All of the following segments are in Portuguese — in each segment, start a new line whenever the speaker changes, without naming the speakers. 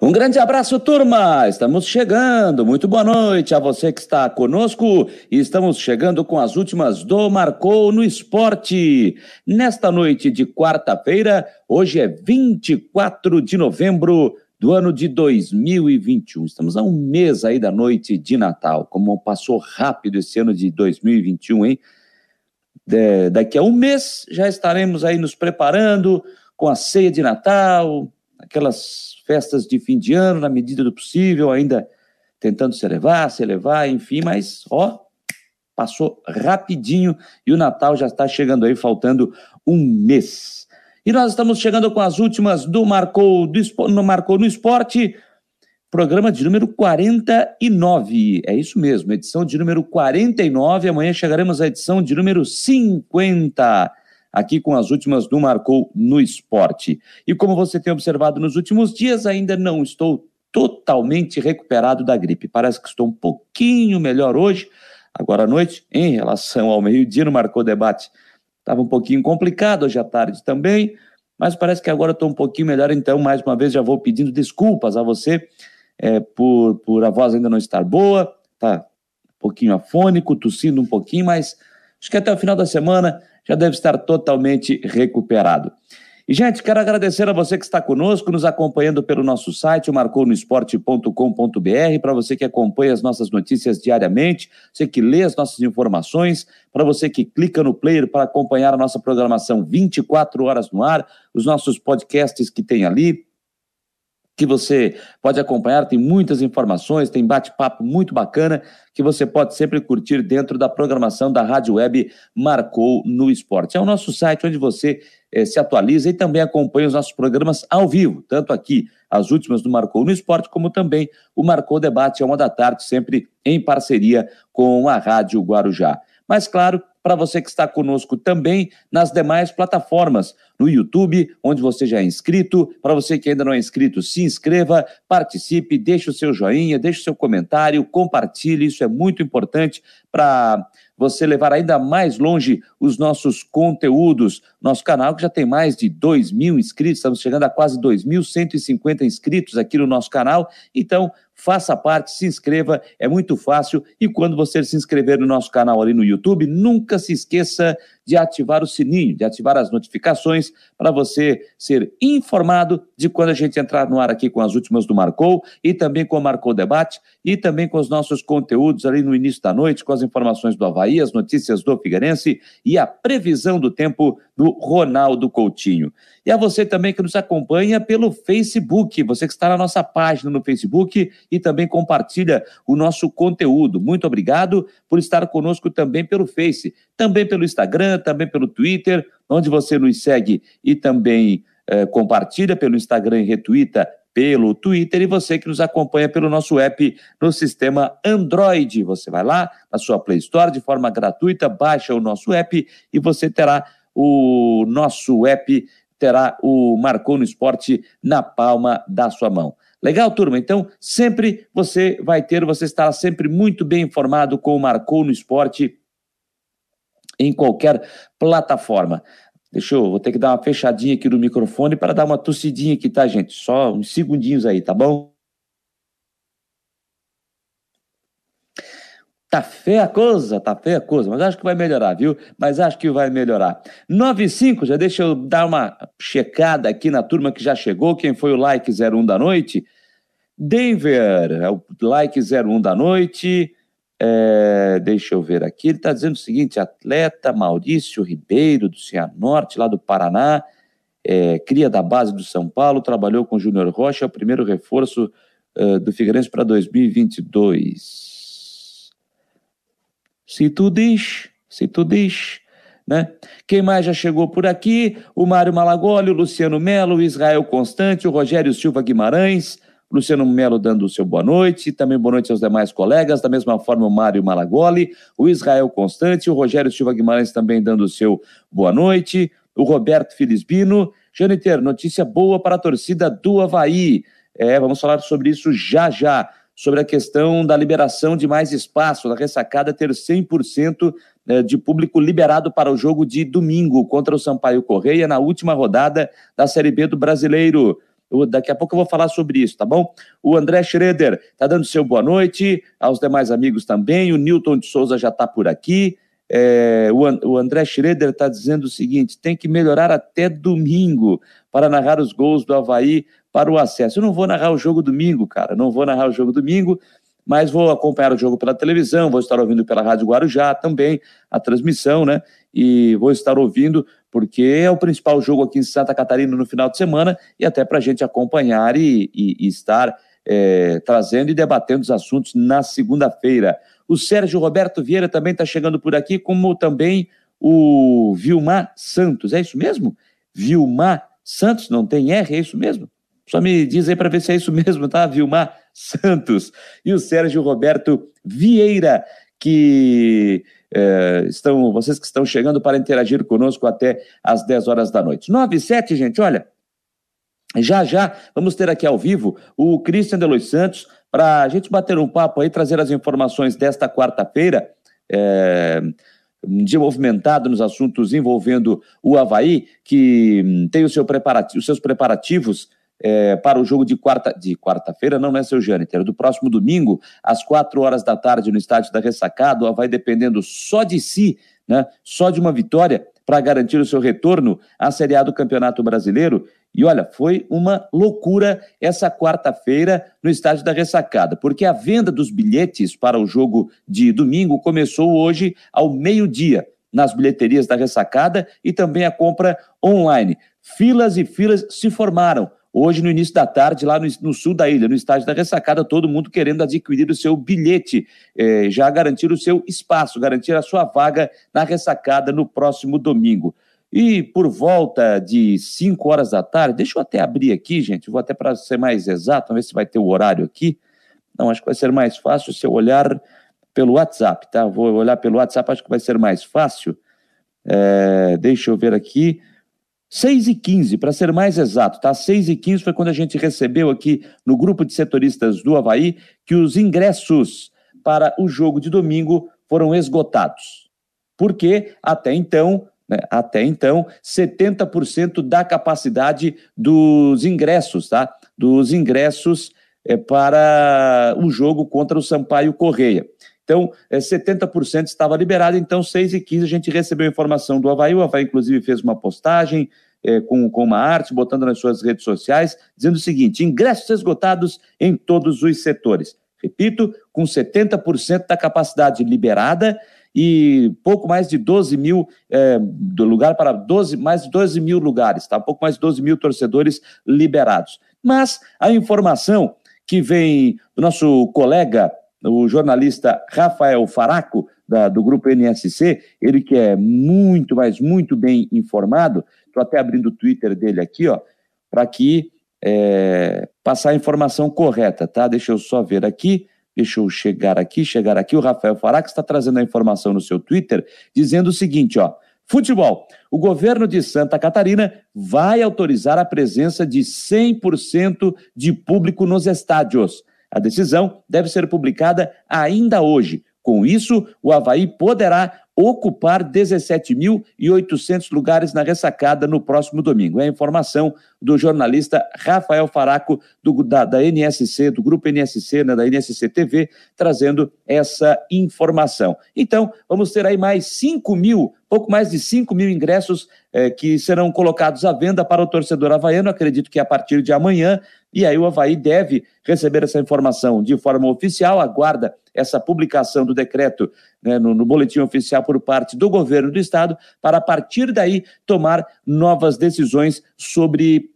Um grande abraço, turma! Estamos chegando. Muito boa noite a você que está conosco. E estamos chegando com as últimas do Marcou no Esporte. Nesta noite de quarta-feira, hoje é 24 de novembro do ano de 2021. Estamos a um mês aí da noite de Natal. Como passou rápido esse ano de 2021, hein? De, daqui a um mês já estaremos aí nos preparando com a ceia de Natal, aquelas festas de fim de ano, na medida do possível, ainda tentando se elevar, se elevar, enfim, mas ó, passou rapidinho e o Natal já está chegando aí, faltando um mês. E nós estamos chegando com as últimas do Marcou, do, no Marcou no Esporte, programa de número 49. É isso mesmo, edição de número 49. Amanhã chegaremos à edição de número 50 aqui com as últimas do Marcou no Esporte. E como você tem observado nos últimos dias, ainda não estou totalmente recuperado da gripe. Parece que estou um pouquinho melhor hoje, agora à noite, em relação ao meio-dia no Marcou Debate. Estava um pouquinho complicado hoje à tarde também, mas parece que agora estou um pouquinho melhor, então, mais uma vez, já vou pedindo desculpas a você é, por, por a voz ainda não estar boa, tá um pouquinho afônico, tossindo um pouquinho, mas acho que até o final da semana já deve estar totalmente recuperado. E, gente, quero agradecer a você que está conosco, nos acompanhando pelo nosso site, marconosport.com.br, para você que acompanha as nossas notícias diariamente, você que lê as nossas informações, para você que clica no player para acompanhar a nossa programação 24 horas no ar, os nossos podcasts que tem ali, que você pode acompanhar, tem muitas informações, tem bate-papo muito bacana que você pode sempre curtir dentro da programação da Rádio Web Marcou no Esporte. É o nosso site onde você eh, se atualiza e também acompanha os nossos programas ao vivo, tanto aqui as últimas do Marcou no Esporte, como também o Marcou Debate, a uma da tarde, sempre em parceria com a Rádio Guarujá. Mas, claro, para você que está conosco também nas demais plataformas, no YouTube, onde você já é inscrito. Para você que ainda não é inscrito, se inscreva, participe, deixe o seu joinha, deixe o seu comentário, compartilhe, isso é muito importante para você levar ainda mais longe os nossos conteúdos. Nosso canal que já tem mais de 2 mil inscritos, estamos chegando a quase 2.150 inscritos aqui no nosso canal. Então, faça parte, se inscreva, é muito fácil. E quando você se inscrever no nosso canal ali no YouTube, nunca se esqueça de ativar o sininho, de ativar as notificações para você ser informado de quando a gente entrar no ar aqui com as últimas do Marcou e também com o Marcou Debate e também com os nossos conteúdos ali no início da noite, com as informações do Havaí, as notícias do Figueirense e a previsão do tempo do Ronaldo Coutinho. E a você também que nos acompanha pelo Facebook, você que está na nossa página no Facebook e também compartilha o nosso conteúdo. Muito obrigado por estar conosco também pelo Face, também pelo Instagram, também pelo Twitter, onde você nos segue e também eh, compartilha pelo Instagram e retuita pelo Twitter e você que nos acompanha pelo nosso app no sistema Android. Você vai lá na sua Play Store de forma gratuita, baixa o nosso app e você terá o nosso app terá o Marcou no Esporte na palma da sua mão. Legal, turma? Então, sempre você vai ter, você estará sempre muito bem informado com o Marcou no Esporte em qualquer plataforma. Deixa eu, vou ter que dar uma fechadinha aqui no microfone para dar uma tossidinha aqui, tá, gente? Só uns segundinhos aí, tá bom? Tá feia a coisa, tá feia a coisa, mas acho que vai melhorar, viu? Mas acho que vai melhorar. 95, já deixa eu dar uma checada aqui na turma que já chegou. Quem foi o like 01 da noite? Denver, é o like 01 da noite. É, deixa eu ver aqui. Ele está dizendo o seguinte: atleta Maurício Ribeiro, do Cianorte, lá do Paraná, é, cria da base do São Paulo, trabalhou com Júnior Rocha, é o primeiro reforço uh, do Figueirense para 2022. Se tu diz, se tu diz, né? Quem mais já chegou por aqui? O Mário Malagoli, o Luciano Melo, o Israel Constante, o Rogério Silva Guimarães, Luciano Melo dando o seu boa noite, também boa noite aos demais colegas, da mesma forma o Mário Malagoli, o Israel Constante, o Rogério Silva Guimarães também dando o seu boa noite, o Roberto Filisbino. Janiter, notícia boa para a torcida do Havaí. É, vamos falar sobre isso já já sobre a questão da liberação de mais espaço, da ressacada ter 100% é, de público liberado para o jogo de domingo contra o Sampaio Correia na última rodada da Série B do Brasileiro. Eu, daqui a pouco eu vou falar sobre isso, tá bom? O André Schroeder está dando seu boa noite, aos demais amigos também. O Newton de Souza já está por aqui. É, o, o, André Schroeder está dizendo o seguinte: tem que melhorar até domingo para narrar os gols do Havaí para o acesso. Eu não vou narrar o jogo domingo, cara, não vou narrar o jogo domingo, mas vou acompanhar o jogo pela televisão, vou estar ouvindo pela Rádio Guarujá também a transmissão, né? E vou estar ouvindo, porque é o principal jogo aqui em Santa Catarina no final de semana e até para a gente acompanhar e, e, e estar é, trazendo e debatendo os assuntos na segunda-feira. O Sérgio Roberto Vieira também está chegando por aqui, como também o Vilmar Santos. É isso mesmo? Vilmar Santos, não tem R, é isso mesmo? Só me diz aí para ver se é isso mesmo, tá? Vilmar Santos. E o Sérgio Roberto Vieira, que é, estão, vocês que estão chegando para interagir conosco até às 10 horas da noite. 9 e 7, gente, olha. Já já vamos ter aqui ao vivo o Christian Delois Santos, para a gente bater um papo aí, trazer as informações desta quarta-feira, é, um dia movimentado nos assuntos envolvendo o Havaí, que hum, tem seu os seus preparativos é, para o jogo de quarta de quarta-feira, não, não é seu Jâniter, do próximo domingo, às quatro horas da tarde, no estádio da Ressacada, o Havaí dependendo só de si, né, só de uma vitória, para garantir o seu retorno à Série A do Campeonato Brasileiro. E olha, foi uma loucura essa quarta-feira no estádio da Ressacada, porque a venda dos bilhetes para o jogo de domingo começou hoje ao meio-dia nas bilheterias da Ressacada e também a compra online. Filas e filas se formaram hoje no início da tarde, lá no, no, sul da ilha, no estádio da ressacada, todo mundo querendo adquirir o seu bilhete, eh, já garantir o seu espaço, garantir a sua vaga na ressacada no próximo domingo. E por volta de 5 horas da tarde, deixa eu até abrir aqui, gente, vou até para ser mais exato, vamos ver se vai ter o horário aqui. Não, acho que vai ser mais fácil se eu olhar pelo WhatsApp, tá? Vou olhar pelo WhatsApp, acho que vai ser mais fácil. É, deixa eu ver aqui. 6 e 15, para ser mais exato, tá? 6 e 15 foi quando a gente recebeu aqui no grupo de setoristas do Havaí que os ingressos para o jogo de domingo foram esgotados. Porque até então, né, até então, 70% da capacidade dos ingressos, tá? Dos ingressos é, para o jogo contra o Sampaio Correia. Então, é, 70% estava liberado, então 6 e 15 a gente recebeu informação do Havaí, o Havaí inclusive fez uma postagem é, com, com uma arte, botando nas suas redes sociais, dizendo o seguinte, ingressos esgotados em todos os setores. Repito, com 70% da capacidade liberada e pouco mais de 12 mil, é, do lugar para 12, mais de 12 mil lugares, tá? pouco mais de 12 mil torcedores liberados. Mas a informação que vem do nosso colega o jornalista Rafael Faraco, da, do grupo NSC, ele que é muito, mas muito bem informado, estou até abrindo o Twitter dele aqui, ó, para que é, passar a informação correta, tá? Deixa eu só ver aqui, deixa eu chegar aqui, chegar aqui, o Rafael Faraco está trazendo a informação no seu Twitter, dizendo o seguinte, ó, Futebol. O governo de Santa Catarina vai autorizar a presença de 100% de público nos estádios. A decisão deve ser publicada ainda hoje. Com isso, o Havaí poderá ocupar 17.800 lugares na ressacada no próximo domingo. É a informação do jornalista Rafael Faraco, do, da, da, NSC, do grupo NSC, né, da NSC TV, trazendo essa informação. Então, vamos ter aí mais 5 mil, pouco mais de 5 mil ingressos eh, que serão colocados à venda para o torcedor havaiano. Acredito que a partir de amanhã e aí o Havaí deve receber essa informação de forma oficial, aguarda essa publicação do decreto né, no, no, boletim oficial por parte do governo do estado, para a partir daí tomar novas decisões sobre,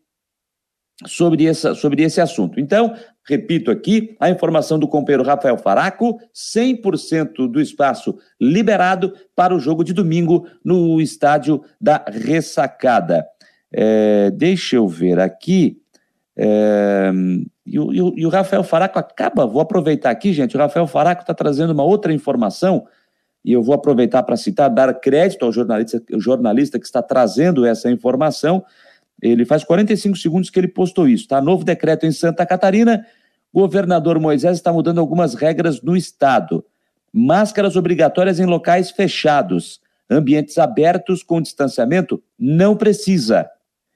sobre, essa, sobre esse assunto. Então, repito aqui, a informação do companheiro Rafael Faraco, 100% do espaço liberado para o jogo de domingo no estádio da Ressacada. É, deixa eu ver aqui. É, e, o, e, o, Rafael Faraco acaba, vou aproveitar aqui, gente, o Rafael Faraco está trazendo uma outra informação, e eu vou aproveitar para citar, dar crédito ao jornalista, jornalista que está trazendo essa informação. Ele faz 45 segundos que ele postou isso, tá? Novo decreto em Santa Catarina, governador Moisés está mudando algumas regras no estado. Máscaras obrigatórias em locais fechados. Ambientes abertos com distanciamento não precisa.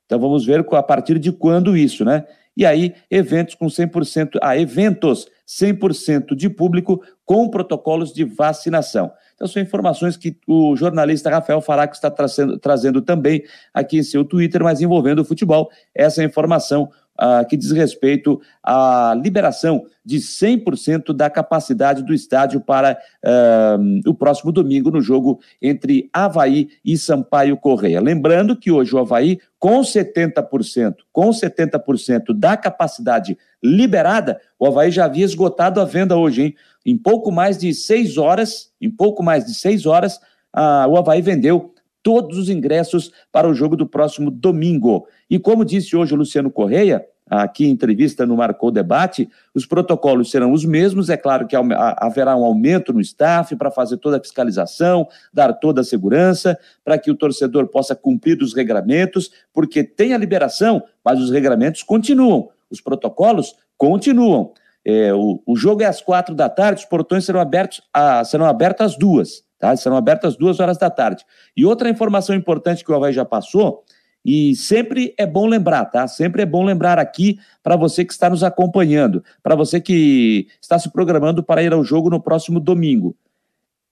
Então vamos ver a partir de quando isso, né? e aí eventos com 100%, ah, eventos 100% de público com protocolos de vacinação. Então, são informações que o jornalista Rafael Faraco está trazendo, trazendo também aqui em seu Twitter, mas envolvendo o futebol. Essa informação uh, que diz respeito à liberação de 100% da capacidade do estádio para uh, o próximo domingo no jogo entre Havaí e Sampaio Correia. Lembrando que hoje o Havaí, com 70%, com 70% da capacidade liberada, o Havaí já havia esgotado a venda hoje, hein? Em pouco mais de seis horas, em pouco mais de seis horas, uh, o Havaí vendeu todos os ingressos para o jogo do próximo domingo. E como disse hoje o Luciano Correia, aqui em entrevista no Marcou Debate, os protocolos serão os mesmos. É claro que haverá um aumento no staff para fazer toda a fiscalização, dar toda a segurança, para que o torcedor possa cumprir os regramentos, porque tem a liberação, mas os regramentos continuam, os protocolos continuam. É, o, o, jogo é às quatro da tarde, os portões serão abertos, a, serão abertos às duas. Tá? Serão abertas duas horas da tarde. E outra informação importante que o Havaí já passou, e sempre é bom lembrar, tá? Sempre é bom lembrar aqui para você que está nos acompanhando, para você que está se programando para ir ao jogo no próximo domingo.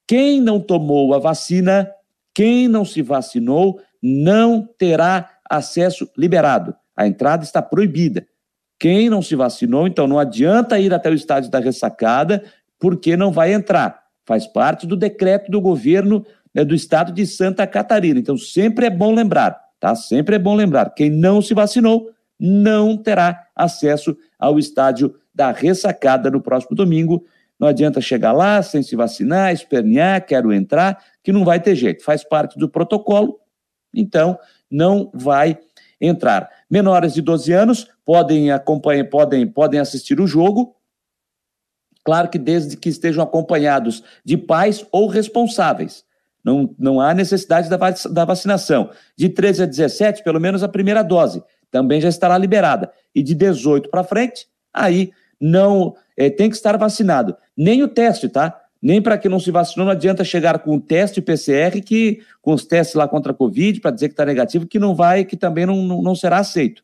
Quem não tomou a vacina, quem não se vacinou, não terá acesso liberado. A entrada está proibida. Quem não se vacinou, então não adianta ir até o estádio da ressacada, porque não vai entrar faz parte do decreto do governo né, do estado de Santa Catarina. Então, sempre é bom lembrar, tá? Sempre é bom lembrar: quem não se vacinou não terá acesso ao estádio da ressacada no próximo domingo. Não adianta chegar lá sem se vacinar, espernear, quero entrar, que não vai ter jeito. Faz parte do protocolo, então não vai entrar. Menores de 12 anos podem acompanhar, podem, podem assistir o jogo, Claro que desde que estejam acompanhados de pais ou responsáveis. Não, não há necessidade da, da vacinação. De 13 a 17, pelo menos a primeira dose também já estará liberada. E de 18 para frente, aí não é, tem que estar vacinado. Nem o teste, tá? Nem para quem não se vacinou, não adianta chegar com o teste PCR, que com os testes lá contra a Covid, para dizer que está negativo, que não vai, que também não, não, não será aceito.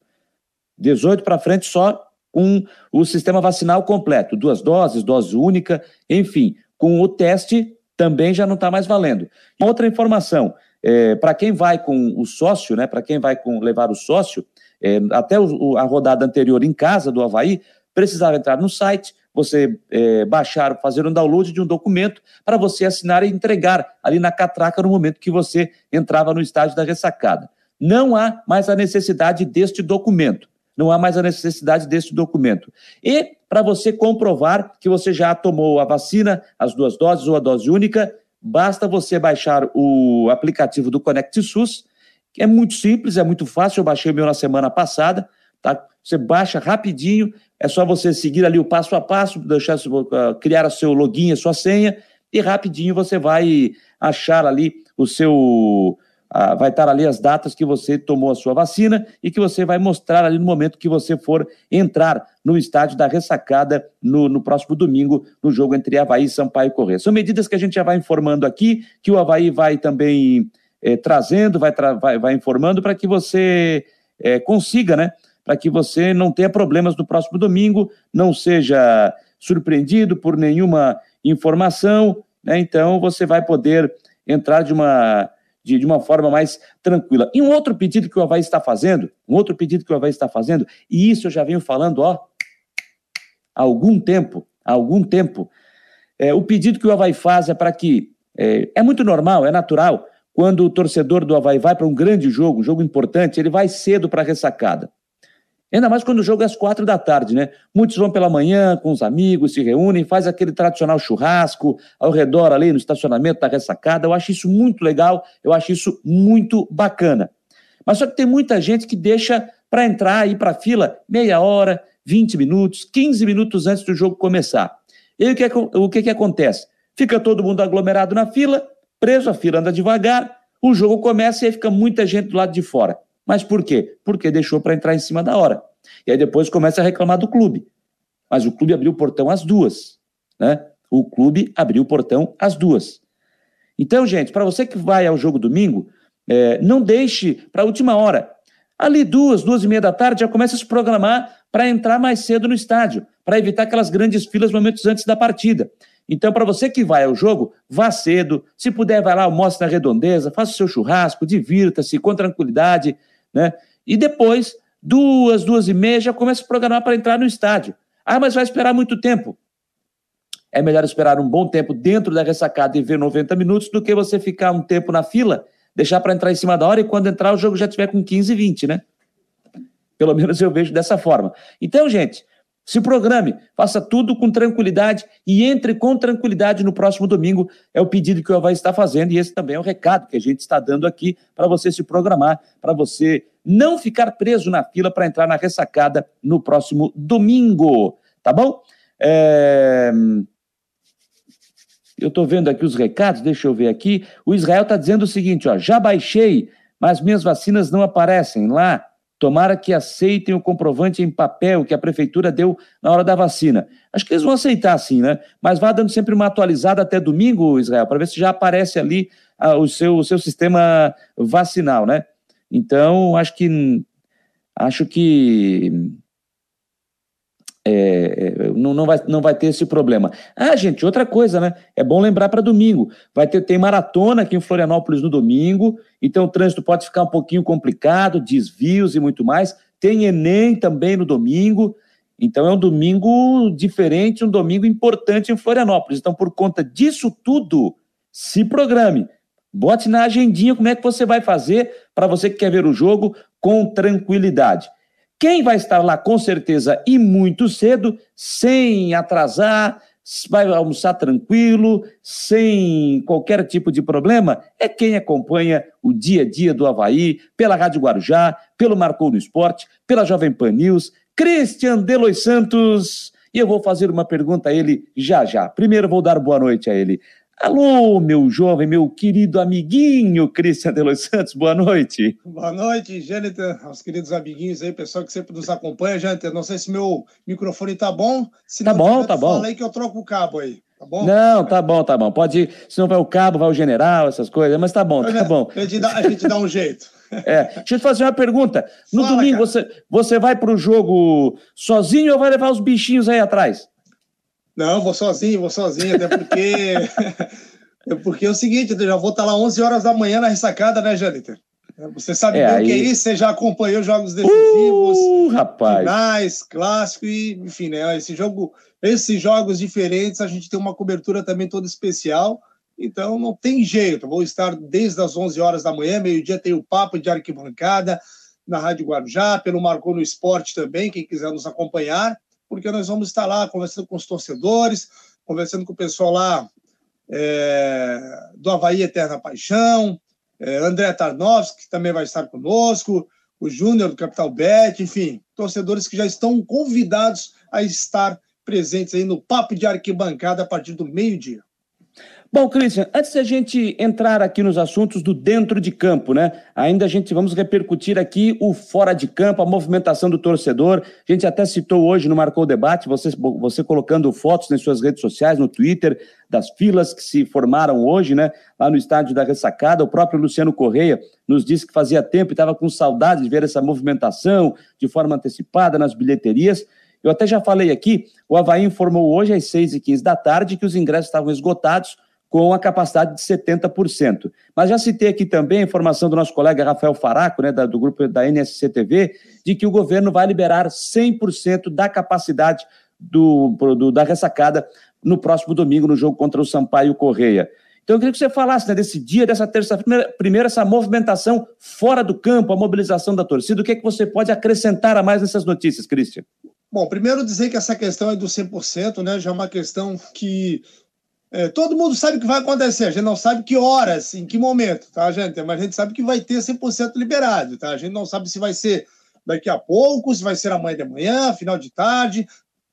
18 para frente, só com o sistema vacinal completo, duas doses, dose única, enfim, com o teste também já não está mais valendo. Outra informação, é, para quem vai com o sócio, né, para quem vai com levar o sócio, é, até o, a rodada anterior em casa do Havaí, precisava entrar no site, você é, baixar, fazer um download de um documento para você assinar e entregar ali na catraca no momento que você entrava no estádio da ressacada. Não há mais a necessidade deste documento não há mais a necessidade desse documento. E para você comprovar que você já tomou a vacina, as duas doses ou a dose única, basta você baixar o aplicativo do Conect SUS, é muito simples, é muito fácil. Eu baixei o meu na semana passada, tá? Você baixa rapidinho, é só você seguir ali o passo a passo, deixar uh, criar o seu login, a sua senha, e rapidinho você vai achar ali o seu ah, vai estar ali as datas que você tomou a sua vacina e que você vai mostrar ali no momento que você for entrar no estádio da ressacada no, no próximo domingo, no jogo entre Havaí e Sampaio Corrêa. São medidas que a gente já vai informando aqui, que o Havaí vai também eh, trazendo, vai, tra vai, vai informando para que você eh, consiga, né? Para que você não tenha problemas no próximo domingo, não seja surpreendido por nenhuma informação, né? Então você vai poder entrar de uma de, de uma forma mais tranquila. E um outro pedido que o Havaí está fazendo, um outro pedido que o Havaí está fazendo, e isso eu já venho falando, ó, há algum tempo, há algum tempo, é, o pedido que o Havaí faz é para que, é, é muito normal, é natural, quando o torcedor do Havaí vai para um grande jogo, um jogo importante, ele vai cedo para a ressacada. Ainda mais quando o jogo é às quatro da tarde, né? Muitos vão pela manhã com os amigos, se reúnem, faz aquele tradicional churrasco ao redor ali no estacionamento da ressacada. Eu acho isso muito legal, eu acho isso muito bacana. Mas só que tem muita gente que deixa para entrar e ir para fila meia hora, 20 minutos, 15 minutos antes do jogo começar. E aí o que, é, o que, que acontece? Fica todo mundo aglomerado na fila, preso, a fila anda devagar, o jogo começa e aí fica muita gente do lado de fora. Mas por quê? Porque deixou para entrar em cima da hora. E aí depois começa a reclamar do clube. Mas o clube abriu o portão às duas. Né? O clube abriu o portão às duas. Então, gente, para você que vai ao jogo domingo, é, não deixe para a última hora. Ali duas, duas e meia da tarde, já começa a se programar para entrar mais cedo no estádio, para evitar aquelas grandes filas momentos antes da partida. Então, para você que vai ao jogo, vá cedo. Se puder, vai lá, almoce na redondeza, faça o seu churrasco, divirta-se com tranquilidade, né? E depois, duas, duas e meia, já começa a programar para entrar no estádio. Ah, mas vai esperar muito tempo. É melhor esperar um bom tempo dentro da ressacada e ver 90 minutos do que você ficar um tempo na fila, deixar para entrar em cima da hora e quando entrar o jogo já tiver com 15, 20, né? Pelo menos eu vejo dessa forma. Então, gente, se programe, faça tudo com tranquilidade e entre com tranquilidade no próximo domingo. É o pedido que o Havaí está fazendo e esse também é o recado que a gente está dando aqui para você se programar, para você não ficar preso na fila para entrar na ressacada no próximo domingo. Tá bom? É... Eu estou vendo aqui os recados, deixa eu ver aqui. O Israel está dizendo o seguinte: ó, já baixei, mas minhas vacinas não aparecem lá. Tomara que aceitem o comprovante em papel que a prefeitura deu na hora da vacina. Acho que eles vão aceitar sim, né? Mas vá dando sempre uma atualizada até domingo, Israel, para ver se já aparece ali ah, o, seu, o seu sistema vacinal, né? Então, acho que acho que é, é, não, não, vai, não vai ter esse problema. Ah, gente, outra coisa, né? É bom lembrar para domingo. Vai ter tem maratona aqui em Florianópolis no domingo, então o trânsito pode ficar um pouquinho complicado, desvios e muito mais. Tem Enem também no domingo. Então é um domingo diferente, um domingo importante em Florianópolis. Então, por conta disso tudo, se programe. Bote na agendinha como é que você vai fazer para você que quer ver o jogo com tranquilidade. Quem vai estar lá com certeza e muito cedo, sem atrasar, vai almoçar tranquilo, sem qualquer tipo de problema, é quem acompanha o dia a dia do Havaí, pela Rádio Guarujá, pelo Marcou no Esporte, pela Jovem Pan News, Christian Delois Santos. E eu vou fazer uma pergunta a ele já já. Primeiro vou dar boa noite a ele. Alô, meu jovem, meu querido amiguinho Cristian de Los Santos, boa noite.
Boa noite, Jâniter, aos queridos amiguinhos aí, pessoal que sempre nos acompanha. Jâniter, não sei se meu microfone tá bom. Se
tá bom, tá bom.
Fala aí que eu troco o cabo aí. Tá bom?
Não, tá bom, tá bom. Pode ir, se não vai o cabo, vai o general, essas coisas, mas tá bom, tá bom.
A gente dá, a gente dá um jeito.
É, deixa eu te fazer uma pergunta. No Fala, domingo, você, você vai para o jogo sozinho ou vai levar os bichinhos aí atrás?
Não, vou sozinho, vou sozinho, até porque. é porque é o seguinte, eu já vou estar lá 11 horas da manhã na ressacada, né, Jâniter? Você sabe é, bem aí... que é isso, você já acompanhou jogos decisivos,
uh, rapaz.
finais, clássico e, enfim, né? Esse jogo, esses jogos diferentes, a gente tem uma cobertura também toda especial. Então não tem jeito. Vou estar desde as 11 horas da manhã, meio-dia tem o papo de arquibancada na Rádio Guarujá, pelo Marcou no Esporte também, quem quiser nos acompanhar porque nós vamos estar lá conversando com os torcedores, conversando com o pessoal lá é, do Havaí Eterna Paixão, é, André Tarnowski, que também vai estar conosco, o Júnior do Capital Bet, enfim, torcedores que já estão convidados a estar presentes aí no Papo de Arquibancada a partir do meio-dia.
Bom, Christian, antes da gente entrar aqui nos assuntos do dentro de campo, né? Ainda a gente vamos repercutir aqui o fora de campo, a movimentação do torcedor. A gente até citou hoje no Marcou o Debate, você, você colocando fotos nas suas redes sociais, no Twitter, das filas que se formaram hoje, né? Lá no estádio da Ressacada. O próprio Luciano Correia nos disse que fazia tempo e estava com saudade de ver essa movimentação de forma antecipada nas bilheterias. Eu até já falei aqui, o Havaí informou hoje às 6h15 da tarde que os ingressos estavam esgotados com a capacidade de 70%. Mas já citei aqui também a informação do nosso colega Rafael Faraco, né, do grupo da NSC TV, de que o governo vai liberar 100% da capacidade do, do, da ressacada no próximo domingo, no jogo contra o Sampaio Correia. Então eu queria que você falasse né, desse dia, dessa terça-feira, primeiro essa movimentação fora do campo, a mobilização da torcida, o que é que você pode acrescentar a mais nessas notícias, Cristian?
Bom, primeiro dizer que essa questão é do 100%, né, já é uma questão que é, todo mundo sabe o que vai acontecer, a gente não sabe que horas, em que momento, tá, gente? Mas a gente sabe que vai ter 100% liberado, tá? A gente não sabe se vai ser daqui a pouco, se vai ser amanhã de manhã, final de tarde,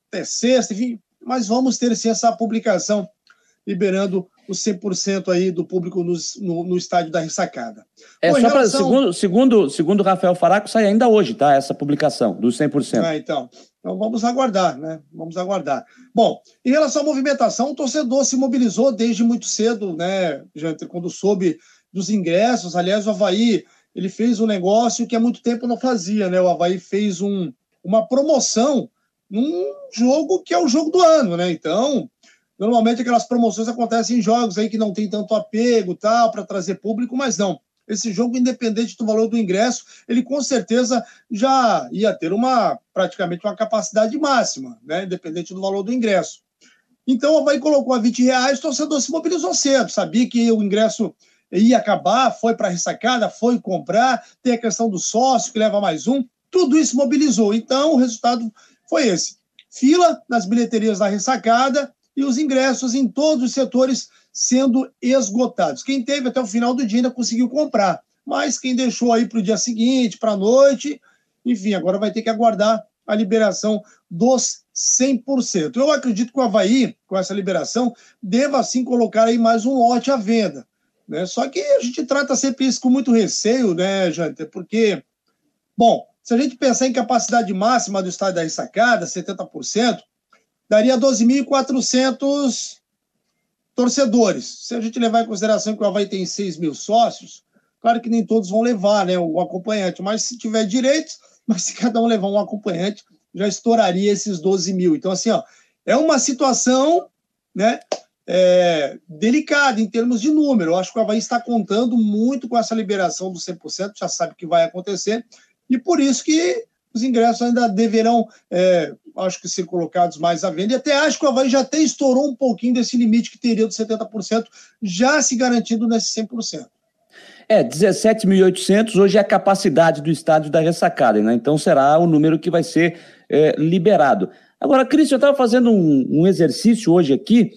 até sexta, enfim. Mas vamos ter sim essa publicação liberando os 100% aí do público no, no, no, estádio da ressacada.
É Bom, só relação... segundo, segundo, segundo Rafael Faraco, sai ainda hoje, tá? Essa publicação dos 100%.
Ah, então. Então vamos aguardar, né? Vamos aguardar. Bom, em relação à movimentação, o torcedor se mobilizou desde muito cedo, né, gente, quando soube dos ingressos. Aliás, o Havaí ele fez um negócio que há muito tempo não fazia, né? O Havaí fez um, uma promoção num jogo que é o jogo do ano, né? Então, normalmente aquelas promoções acontecem em jogos aí que não tem tanto apego, tal, para trazer público, mas não. Esse jogo, independente do valor do ingresso, ele com certeza já ia ter uma praticamente uma capacidade máxima, né? Independente do valor do ingresso. Então, o Havaí colocou a 20 reais, o torcedor se mobilizou cedo, sabia que o ingresso ia acabar, foi para a ressacada, foi comprar, tem a questão do sócio que leva mais um, tudo isso mobilizou. Então, o resultado foi esse. Fila nas bilheterias da ressacada e os ingressos em todos os setores sendo esgotados. Quem teve até o final do dia ainda conseguiu comprar, mas quem deixou aí para o dia seguinte, para a noite, enfim, agora vai ter que aguardar a liberação dos 100%. Eu acredito que o Havaí, com essa liberação, deva sim colocar aí mais um lote à venda. Né? Só que a gente trata sempre isso com muito receio, né, Jante? Porque, bom, se a gente pensar em capacidade máxima do estádio da ressacada, 70%, daria 12.400 torcedores. Se a gente levar em consideração que o Havaí tem 6 mil sócios, claro que nem todos vão levar né, o acompanhante, mas se tiver direitos, mas se cada um levar um acompanhante, já estouraria esses 12 mil. Então, assim, ó, é uma situação né, é, delicada em termos de número. Eu acho que o Havaí está contando muito com essa liberação do 100%, já sabe que vai acontecer, e por isso que os ingressos ainda deverão, é, acho que, ser colocados mais à venda. E até acho que o Havaí já até estourou um pouquinho desse limite que teria dos 70%, já se garantindo nesse 100%.
É, 17.800 hoje é a capacidade do estádio da ressacada, né? Então será o número que vai ser é, liberado. Agora, Cristian, eu estava fazendo um, um, exercício hoje aqui,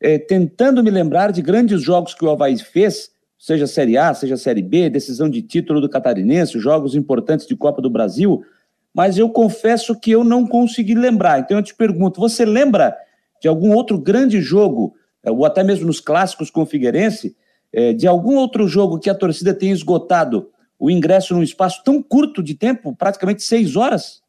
é, tentando me lembrar de grandes jogos que o Havaí fez, seja Série A, seja Série B, decisão de título do Catarinense, jogos importantes de Copa do Brasil, mas eu confesso que eu não consegui lembrar. Então eu te pergunto, você lembra de algum outro grande jogo, é, ou até mesmo nos clássicos com o Figueirense, é, de algum outro jogo que a torcida tenha esgotado o ingresso num espaço tão curto de tempo, praticamente seis horas?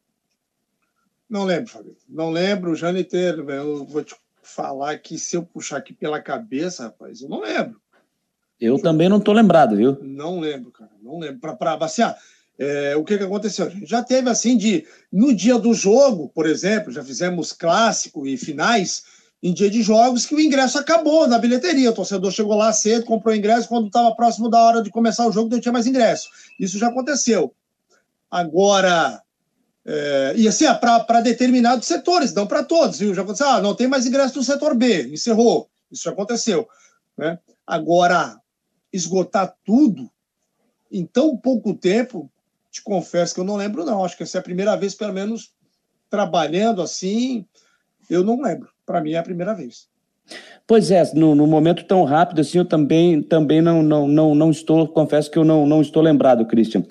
Não lembro, Fabio. Não lembro, o Janiter, eu vou te falar que se eu puxar aqui pela cabeça, rapaz, eu não lembro.
Eu também não estou lembrado, viu?
Não lembro, cara. Não lembro. Para basear, é, o que, que aconteceu? A gente já teve assim de. No dia do jogo, por exemplo, já fizemos clássico e finais em dia de jogos que o ingresso acabou na bilheteria. O torcedor chegou lá cedo, comprou ingresso, quando estava próximo da hora de começar o jogo, não tinha mais ingresso. Isso já aconteceu. Agora, é, e assim, para determinados setores, não para todos, viu? Já aconteceu, ah, não tem mais ingresso no setor B, encerrou. Isso já aconteceu. Né? Agora, esgotar tudo em tão pouco tempo, te confesso que eu não lembro, não. Acho que essa é a primeira vez, pelo menos, trabalhando assim, eu não lembro. Para mim é a primeira vez.
Pois é, no, no, momento tão rápido assim, eu também, também não, não, não, não estou, confesso que eu não, não estou lembrado, Christian.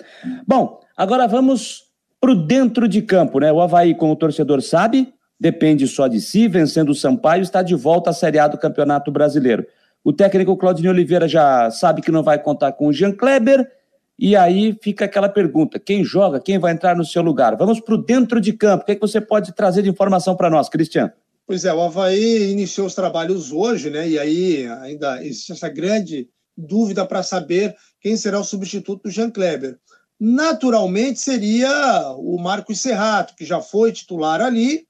Bom, agora vamos para o dentro de campo, né? O Havaí, como o torcedor sabe, depende só de si, vencendo o Sampaio, está de volta à Série A do Campeonato Brasileiro. O técnico Claudinho Oliveira já sabe que não vai contar com o Jean Kleber, e aí fica aquela pergunta: quem joga, quem vai entrar no seu lugar? Vamos para o dentro de campo. O que, é que você pode trazer de informação para nós, Cristiano?
Pois é, o Havaí iniciou os trabalhos hoje, né? E aí ainda existe essa grande dúvida para saber quem será o substituto do Jean Kleber. Naturalmente seria o Marcos Serrato, que já foi titular ali,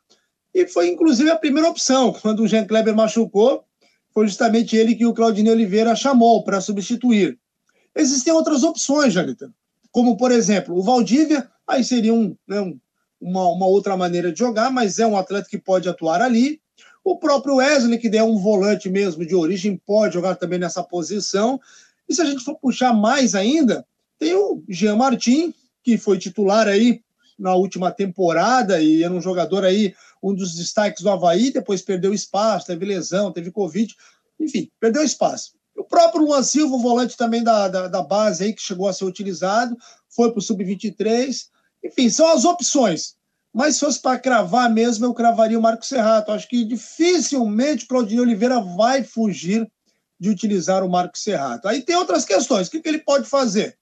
e foi inclusive a primeira opção. Quando o Jean Kleber machucou, foi justamente ele que o Claudinei Oliveira chamou para substituir. Existem outras opções, Janita, como, por exemplo, o Valdívia, aí seria um, né, uma, uma outra maneira de jogar, mas é um atleta que pode atuar ali. O próprio Wesley, que é um volante mesmo de origem, pode jogar também nessa posição. E se a gente for puxar mais ainda, tem o Jean Martin, que foi titular aí na última temporada e era um jogador aí, um dos destaques do Havaí, depois perdeu espaço, teve lesão, teve Covid, enfim, perdeu espaço. O próprio Luan Silva, o volante também da, da, da base aí, que chegou a ser utilizado, foi para o Sub-23. Enfim, são as opções. Mas se fosse para cravar mesmo, eu cravaria o Marco Serrato. Acho que dificilmente o Claudinho Oliveira vai fugir de utilizar o Marco Serrato. Aí tem outras questões. O que, que ele pode fazer?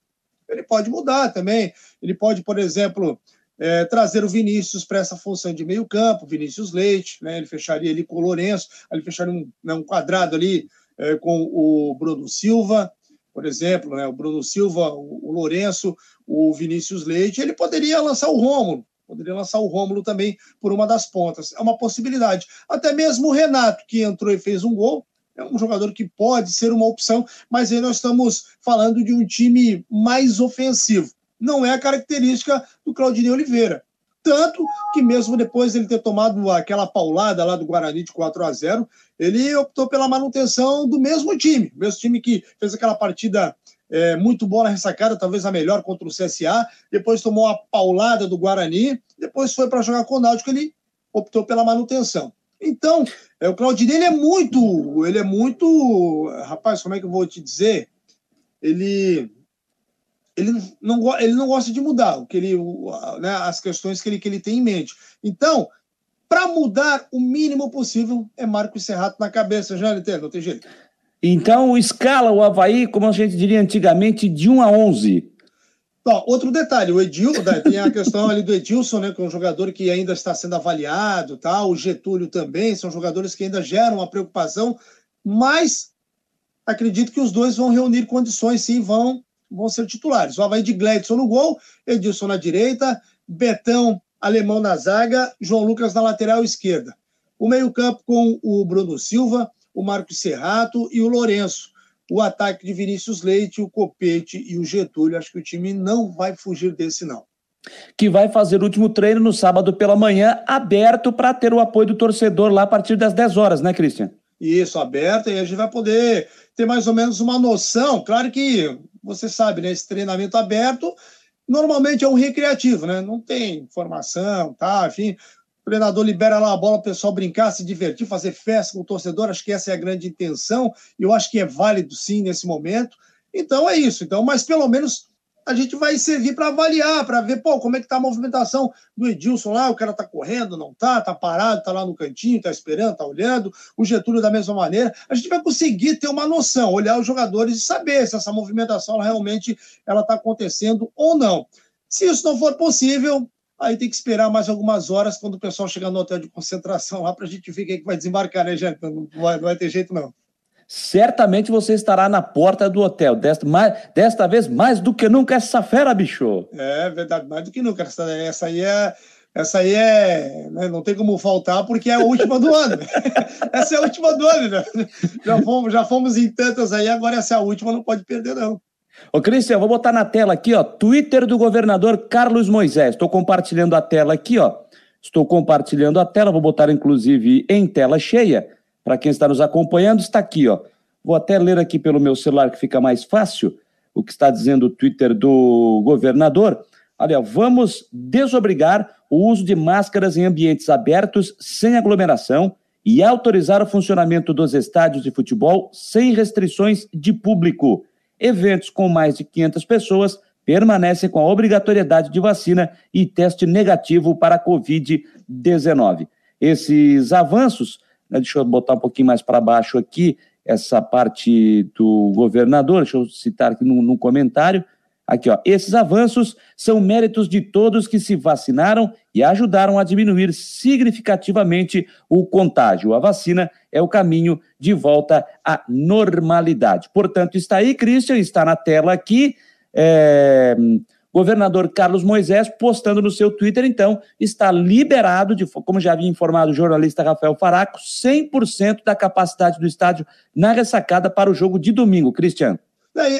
Ele pode mudar também. Ele pode, por exemplo, é, trazer o Vinícius para essa função de meio campo, Vinícius Leite, né? ele fecharia ali com o Lourenço, ele fecharia um, né, um quadrado ali é, com o Bruno Silva, por exemplo, né, o Bruno Silva, o, o Lourenço, o Vinícius Leite, ele poderia lançar o Rômulo, Poderia lançar o Rômulo também por uma das pontas. É uma possibilidade. Até mesmo o Renato, que entrou e fez um gol, é um jogador que pode ser uma opção, mas aí nós estamos falando de um time mais ofensivo. Não é a característica do Claudinei Oliveira. Tanto que mesmo depois de ele ter tomado aquela paulada lá do Guarani de 4 a 0, ele optou pela manutenção do mesmo time, mesmo time que fez aquela partida é, muito boa na ressacada, talvez a melhor contra o CSA, depois tomou a paulada do Guarani, depois foi para jogar com o Náutico, ele optou pela manutenção. Então, é, o Claudinei ele é muito, ele é muito, rapaz, como é que eu vou te dizer? Ele ele não, ele não gosta de mudar o que ele, né, as questões que ele, que ele tem em mente. Então, para mudar o mínimo possível, é Marco Serrato na cabeça, já não tem jeito.
Então, escala o Havaí, como a gente diria antigamente, de 1 a 11.
Bom, outro detalhe, o Edilson, né, tem a questão ali do Edilson, né, que é um jogador que ainda está sendo avaliado, tá? o Getúlio também, são jogadores que ainda geram uma preocupação, mas acredito que os dois vão reunir condições, sim, vão, vão ser titulares. O Havaí de Gledson no gol, Edilson na direita, Betão, Alemão na zaga, João Lucas na lateral esquerda. O meio-campo com o Bruno Silva, o Marcos Serrato e o Lourenço. O ataque de Vinícius Leite, o Copete e o Getúlio. Acho que o time não vai fugir desse, não.
Que vai fazer o último treino no sábado pela manhã, aberto para ter o apoio do torcedor lá a partir das 10 horas, né, Cristian?
Isso, aberto, e a gente vai poder ter mais ou menos uma noção. Claro que você sabe, né? Esse treinamento aberto normalmente é um recreativo, né? Não tem formação, tá? Enfim, o treinador libera lá a bola, o pessoal brincar, se divertir, fazer festa com o torcedor. Acho que essa é a grande intenção, e eu acho que é válido sim nesse momento. Então é isso. Então, mas pelo menos a gente vai servir para avaliar, para ver, pô, como é que tá a movimentação do Edilson lá, o cara tá correndo, não tá, tá parado, tá lá no cantinho, tá esperando, tá olhando, o Getúlio da mesma maneira. A gente vai conseguir ter uma noção, olhar os jogadores e saber se essa movimentação realmente ela tá acontecendo ou não. Se isso não for possível, Aí tem que esperar mais algumas horas quando o pessoal chegar no hotel de concentração lá para a gente ver quem é que vai desembarcar, né, gente? Não vai, não vai ter jeito, não.
Certamente você estará na porta do hotel. Desta, mais, desta vez, mais do que nunca, essa fera, bicho.
É verdade, mais do que nunca. Essa, essa aí é. Essa aí é. Né, não tem como faltar, porque é a última do ano. essa é a última do ano, né? Já fomos, já fomos em tantas aí, agora essa é a última, não pode perder, não.
Ô, Cristian, vou botar na tela aqui, ó, Twitter do governador Carlos Moisés. Estou compartilhando a tela aqui, ó. Estou compartilhando a tela, vou botar inclusive em tela cheia. Para quem está nos acompanhando, está aqui, ó. Vou até ler aqui pelo meu celular que fica mais fácil o que está dizendo o Twitter do governador. Olha, vamos desobrigar o uso de máscaras em ambientes abertos sem aglomeração e autorizar o funcionamento dos estádios de futebol sem restrições de público. Eventos com mais de 500 pessoas permanecem com a obrigatoriedade de vacina e teste negativo para a Covid-19. Esses avanços, deixa eu botar um pouquinho mais para baixo aqui, essa parte do governador, deixa eu citar aqui no, no comentário. Aqui, ó. Esses avanços são méritos de todos que se vacinaram e ajudaram a diminuir significativamente o contágio. A vacina é o caminho de volta à normalidade. Portanto, está aí, Christian, está na tela aqui. É, governador Carlos Moisés postando no seu Twitter, então, está liberado, de, como já havia informado o jornalista Rafael Faraco, 100% da capacidade do estádio na ressacada para o jogo de domingo. Cristiano.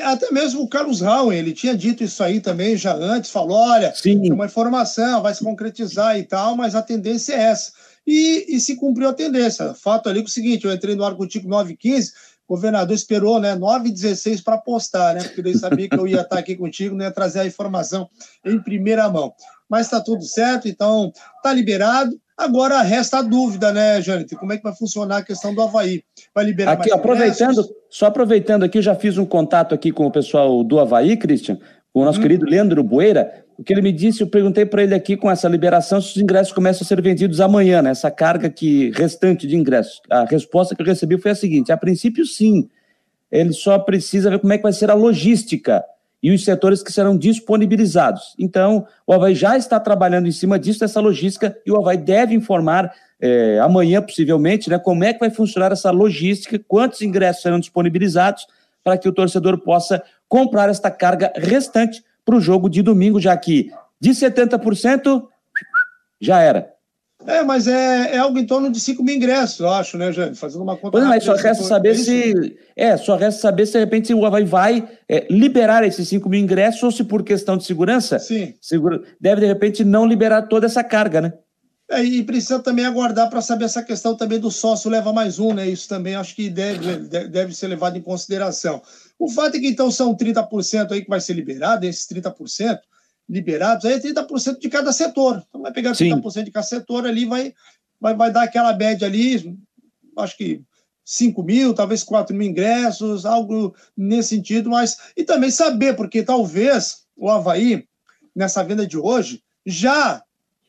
Até mesmo o Carlos Rauen, ele tinha dito isso aí também já antes, falou: olha, Sim. é uma informação, vai se concretizar e tal, mas a tendência é essa. E, e se cumpriu a tendência. Fato ali é o seguinte: eu entrei no ar contigo 9h15, o governador esperou né, 9h16 para postar, né? Porque ele sabia que eu ia estar aqui contigo, né, trazer a informação em primeira mão. Mas está tudo certo, então está liberado. Agora resta a dúvida, né, Jânio? Como é que vai funcionar a questão do Havaí? Vai liberar
aqui, mais aproveitando, ingressos? só aproveitando aqui, já fiz um contato aqui com o pessoal do Havaí, Christian, com o nosso hum. querido Leandro Boeira. O que ele me disse, eu perguntei para ele aqui com essa liberação se os ingressos começam a ser vendidos amanhã, né? Essa carga que restante de ingressos. A resposta que eu recebi foi a seguinte: a princípio, sim. Ele só precisa ver como é que vai ser a logística e os setores que serão disponibilizados. Então, o Havaí já está trabalhando em cima disso, dessa logística, e o Havaí deve informar é, amanhã, possivelmente, né, como é que vai funcionar essa logística, quantos ingressos serão disponibilizados, para que o torcedor possa comprar esta carga restante para o jogo de domingo, já que de 70%, já era.
É, mas é, é algo em torno de 5 mil ingressos, eu acho, né, Jânio? Fazendo uma conta.
Pois não, mas só resta saber é se. É, só resta saber se de repente o Havaí vai é, liberar esses 5 mil ingressos ou se por questão de segurança.
Sim.
Segura, deve, de repente, não liberar toda essa carga, né?
É, e precisa também aguardar para saber essa questão também do sócio leva mais um, né? Isso também acho que deve, deve ser levado em consideração. O fato é que então são 30% aí que vai ser liberado, esses 30% liberados, aí é 30% de cada setor. Então vai pegar 30% Sim. de cada setor ali, vai, vai, vai dar aquela média ali, acho que 5 mil, talvez 4 mil ingressos, algo nesse sentido, mas e também saber, porque talvez o Havaí, nessa venda de hoje, já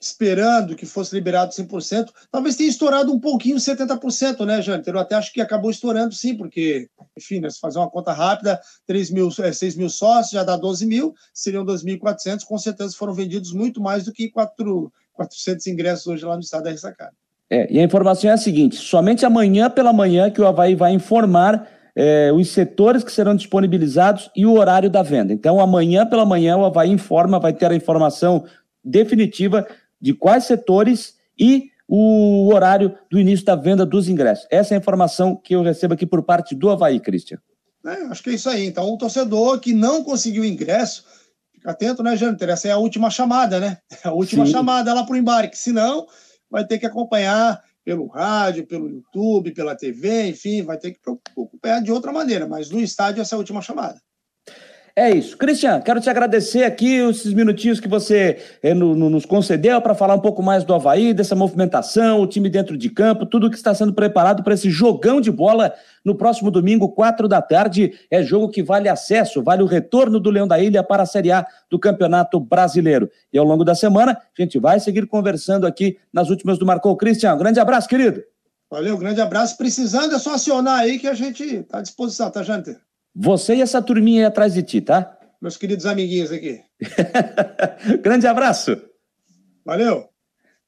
esperando que fosse liberado 100%, talvez tenha estourado um pouquinho 70%, né, Jâniter? Eu até acho que acabou estourando sim, porque, enfim, né, se fazer uma conta rápida, 3 mil, 6 é, mil sócios já dá 12 mil, seriam 2.400, com certeza foram vendidos muito mais do que 4, 400 ingressos hoje lá no estado da ressacada.
É, e a informação é a seguinte: somente amanhã pela manhã que o Havaí vai informar é, os setores que serão disponibilizados e o horário da venda. Então, amanhã pela manhã, o Havaí informa, vai ter a informação definitiva de quais setores e o horário do início da venda dos ingressos. Essa é a informação que eu recebo aqui por parte do Havaí, Cristian.
É, acho que é isso aí. Então, o torcedor que não conseguiu ingresso, fica atento, né, Jâniter? Essa é a última chamada, né? É a última Sim. chamada lá para o embarque. Senão, vai ter que acompanhar pelo rádio, pelo YouTube, pela TV, enfim, vai ter que acompanhar de outra maneira. Mas no estádio, essa é a última chamada.
É isso. Cristian, quero te agradecer aqui esses minutinhos que você eh, no, no, nos concedeu para falar um pouco mais do Havaí, dessa movimentação, o time dentro de campo, tudo que está sendo preparado para esse jogão de bola no próximo domingo, quatro da tarde. É jogo que vale acesso, vale o retorno do Leão da Ilha para a Série A do Campeonato Brasileiro. E ao longo da semana, a gente vai seguir conversando aqui nas últimas do Marcou. Cristian, grande abraço, querido.
Valeu, grande abraço. Precisando é só acionar aí que a gente está à disposição, tá, Jante?
Você e essa turminha aí atrás de ti, tá?
Meus queridos amiguinhos aqui.
Grande abraço.
Valeu.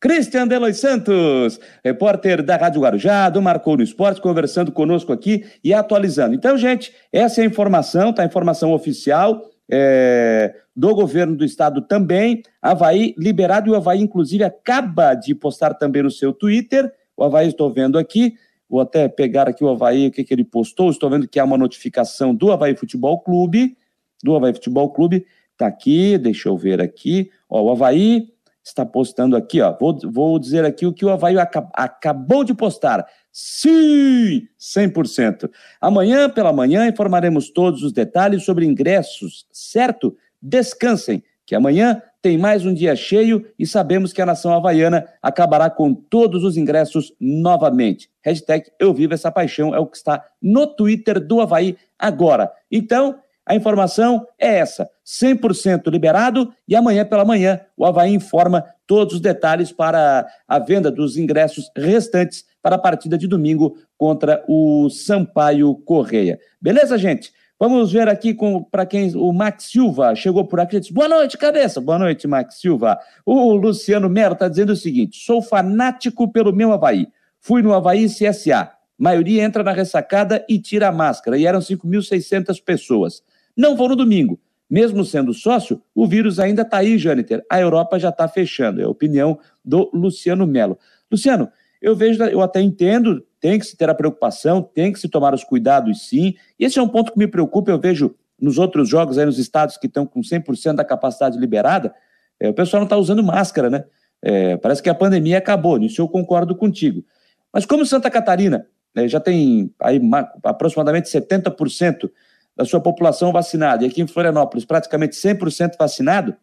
Cristian Delois Santos, repórter da Rádio Guarujá, do Marcou no Esporte, conversando conosco aqui e atualizando. Então, gente, essa é a informação, tá? A informação oficial é, do governo do estado também. Havaí liberado e o Havaí, inclusive, acaba de postar também no seu Twitter. O Havaí, estou vendo aqui, Vou até pegar aqui o Havaí, o que, que ele postou. Estou vendo que há uma notificação do Havaí Futebol Clube. Do Havaí Futebol Clube. Está aqui, deixa eu ver aqui. Ó, o Havaí está postando aqui, ó. Vou, vou dizer aqui o que o Havaí acab acabou de postar. Sim, 100%. Amanhã pela manhã informaremos todos os detalhes sobre ingressos, certo? Descansem, que amanhã tem mais um dia cheio e sabemos que a nação havaiana acabará com todos os ingressos novamente. Hashtag Eu Vivo Essa Paixão é o que está no Twitter do Havaí agora. Então, a informação é essa: 100% liberado e amanhã pela manhã o Havaí informa todos os detalhes para a venda dos ingressos restantes para a partida de domingo contra o Sampaio Correia. Beleza, gente? Vamos ver aqui para quem o Max Silva chegou por aqui disse: Boa noite, cabeça. Boa noite, Max Silva. O Luciano Mero está dizendo o seguinte: sou fanático pelo meu Havaí. Fui no Havaí CSA. Maioria entra na ressacada e tira a máscara, e eram 5.600 pessoas. Não vou no domingo. Mesmo sendo sócio, o vírus ainda está aí, Jâniter. A Europa já está fechando. É a opinião do Luciano Melo. Luciano, eu vejo, eu até entendo tem que se ter a preocupação, tem que se tomar os cuidados sim. E esse é um ponto que me preocupa, eu vejo nos outros jogos aí nos estados que estão com 100% da capacidade liberada, é, o pessoal não está usando máscara, né? É, parece que a pandemia acabou, nisso eu concordo contigo. Mas como Santa Catarina né, já tem aí aproximadamente 70% da sua população vacinada, e aqui em Florianópolis praticamente 100% vacinado,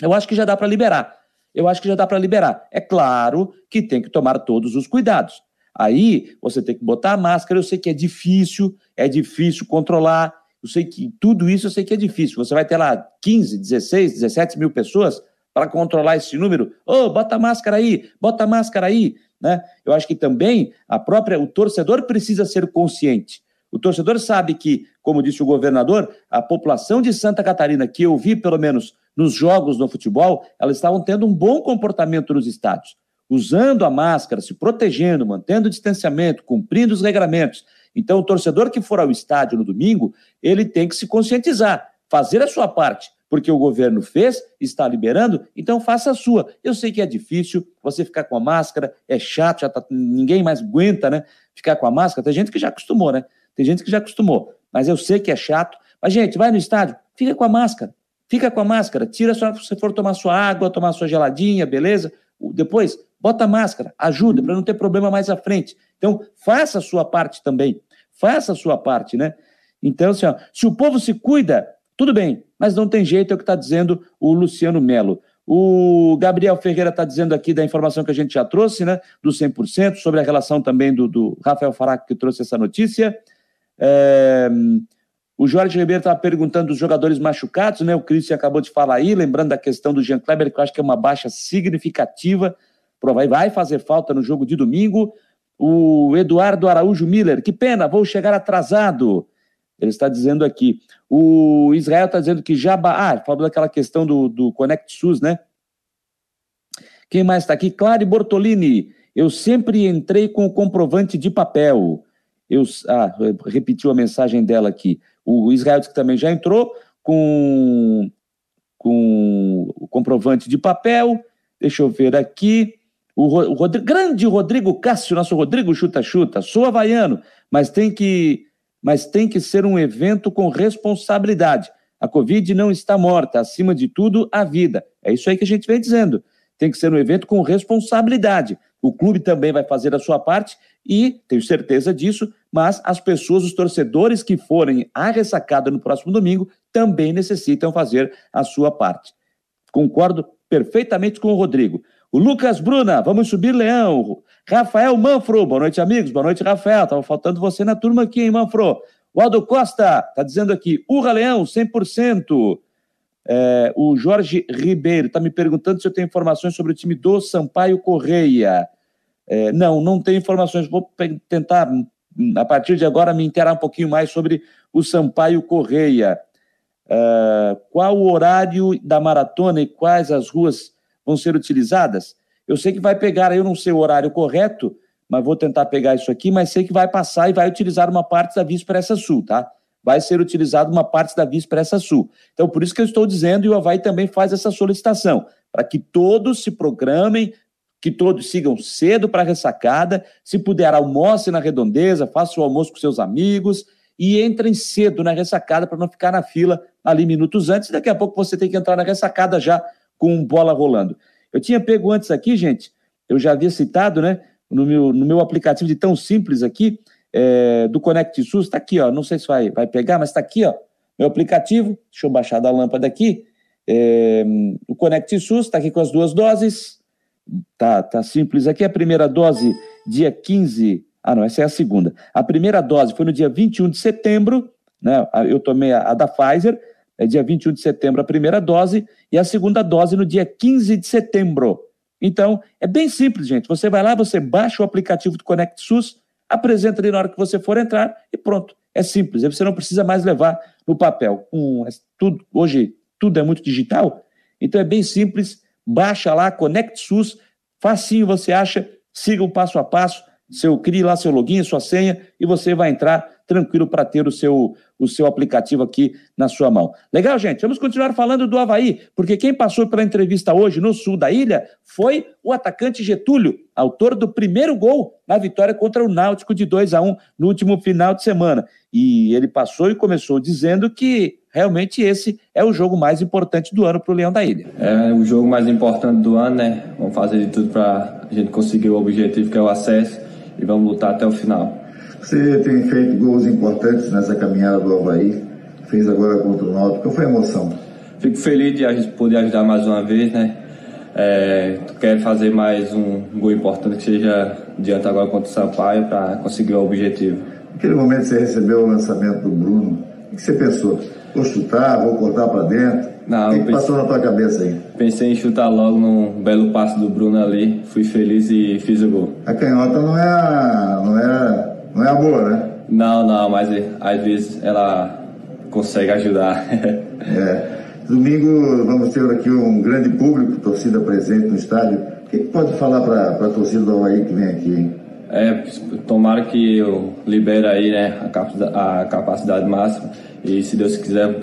eu acho que já dá para liberar. Eu acho que já dá para liberar. É claro que tem que tomar todos os cuidados. Aí você tem que botar a máscara. Eu sei que é difícil, é difícil controlar. Eu sei que tudo isso eu sei que é difícil. Você vai ter lá 15, 16, 17 mil pessoas para controlar esse número. Ô, oh, bota a máscara aí, bota a máscara aí. Né? Eu acho que também a própria, o torcedor precisa ser consciente. O torcedor sabe que, como disse o governador, a população de Santa Catarina, que eu vi pelo menos nos jogos no futebol, elas estavam tendo um bom comportamento nos estádios usando a máscara, se protegendo, mantendo o distanciamento, cumprindo os regramentos. Então, o torcedor que for ao estádio no domingo, ele tem que se conscientizar, fazer a sua parte, porque o governo fez, está liberando, então faça a sua. Eu sei que é difícil você ficar com a máscara, é chato, já tá, ninguém mais aguenta, né? Ficar com a máscara. Tem gente que já acostumou, né? Tem gente que já acostumou. Mas eu sei que é chato. Mas, gente, vai no estádio, fica com a máscara. Fica com a máscara, tira só se for tomar sua água, tomar sua geladinha, beleza? Depois, bota máscara, ajuda para não ter problema mais à frente. Então, faça a sua parte também. Faça a sua parte, né? Então, assim, ó, se o povo se cuida, tudo bem, mas não tem jeito, é o que está dizendo o Luciano Melo. O Gabriel Ferreira está dizendo aqui da informação que a gente já trouxe, né? Do 100%, sobre a relação também do, do Rafael Faraco, que trouxe essa notícia. É, o Jorge Ribeiro estava perguntando dos jogadores machucados, né? O Cristian acabou de falar aí, lembrando da questão do Jean Kleber, que eu acho que é uma baixa significativa. Vai, vai fazer falta no jogo de domingo. O Eduardo Araújo Miller, que pena, vou chegar atrasado. Ele está dizendo aqui. O Israel está dizendo que já. Ah, falou daquela questão do, do Connect SUS, né? Quem mais está aqui? Clare Bortolini. Eu sempre entrei com o comprovante de papel. Eu, ah, repetiu a mensagem dela aqui. O Israel disse que também já entrou com, com o comprovante de papel. Deixa eu ver aqui. O, Rodrigo, grande Rodrigo Cássio, nosso Rodrigo chuta-chuta. Sou havaiano, mas tem que mas tem que ser um evento com responsabilidade. A Covid não está morta, acima de tudo, a vida. É isso aí que a gente vem dizendo. Tem que ser um evento com responsabilidade. O clube também vai fazer a sua parte e tenho certeza disso, mas as pessoas, os torcedores que forem à ressacada no próximo domingo também necessitam fazer a sua parte. Concordo perfeitamente com o Rodrigo. O Lucas Bruna, vamos subir, Leão. Rafael Manfro, boa noite, amigos. Boa noite, Rafael. Tava faltando você na turma aqui, hein, Manfro? O Aldo Costa tá dizendo aqui, Urra Leão, 100%. É, o Jorge Ribeiro está me perguntando se eu tenho informações sobre o time do Sampaio Correia. É, não, não tenho informações. Vou tentar, a partir de agora, me interar um pouquinho mais sobre o Sampaio Correia. É, qual o horário da maratona e quais as ruas vão ser utilizadas? Eu sei que vai pegar, eu não sei o horário correto, mas vou tentar pegar isso aqui, mas sei que vai passar e vai utilizar uma parte da Via Expressa Sul, tá? Vai ser utilizado uma parte da Via Expressa Sul. Então, por isso que eu estou dizendo, e o Havaí também faz essa solicitação, para que todos se programem, que todos sigam cedo para a ressacada, se puder, almoce na redondeza, faça o almoço com seus amigos e entrem cedo na ressacada para não ficar na fila ali minutos antes. Daqui a pouco você tem que entrar na ressacada já com bola rolando. Eu tinha pego antes aqui, gente, eu já havia citado, né, no meu, no meu aplicativo de tão simples aqui, é, do Connect SUS, está aqui, ó, não sei se vai, vai pegar, mas está aqui, ó, meu aplicativo, deixa eu baixar da lâmpada aqui, é, o Connect SUS está aqui com as duas doses, tá, tá simples aqui, a primeira dose dia 15, ah não, essa é a segunda, a primeira dose foi no dia 21 de setembro, né, eu tomei a, a da Pfizer, é dia 21 de setembro a primeira dose e a segunda dose no dia 15 de setembro. Então, é bem simples, gente. Você vai lá, você baixa o aplicativo do Conect SUS, apresenta ali na hora que você for entrar e pronto. É simples. Você não precisa mais levar no papel. Um, é tudo, hoje tudo é muito digital, então é bem simples. Baixa lá, Conect SUS, facinho você acha, siga o passo a passo, seu, crie lá seu login, sua senha e você vai entrar tranquilo para ter o seu, o seu aplicativo aqui na sua mão. Legal, gente? Vamos continuar falando do Havaí, porque quem passou pela entrevista hoje no sul da ilha foi o atacante Getúlio, autor do primeiro gol na vitória contra o Náutico de 2 a 1 no último final de semana. E ele passou e começou dizendo que realmente esse é o jogo mais importante do ano para o Leão da Ilha.
É o jogo mais importante do ano, né? Vamos fazer de tudo para a gente conseguir o objetivo que é o acesso e vamos lutar até o final.
Você tem feito gols importantes nessa caminhada do Havaí, fez agora contra o Náutico. Qual foi a emoção?
Fico feliz de poder ajudar mais uma vez, né? É, quero fazer mais um gol importante que seja diante agora contra o Sampaio para conseguir o objetivo.
Naquele momento você recebeu o lançamento do Bruno, o que você pensou? Vou chutar, vou cortar para dentro? Não, o que, que passou na tua cabeça aí?
Pensei em chutar logo num belo passo do Bruno ali, fui feliz e fiz o gol.
A canhota não é não é não é amor, né?
Não, não, mas às vezes ela consegue ajudar.
é. Domingo vamos ter aqui um grande público, torcida presente no estádio. O que, que pode falar para a torcida do Havaí que vem aqui, hein?
É, tomara que eu libere aí né, a, capacidade máxima e, se Deus quiser,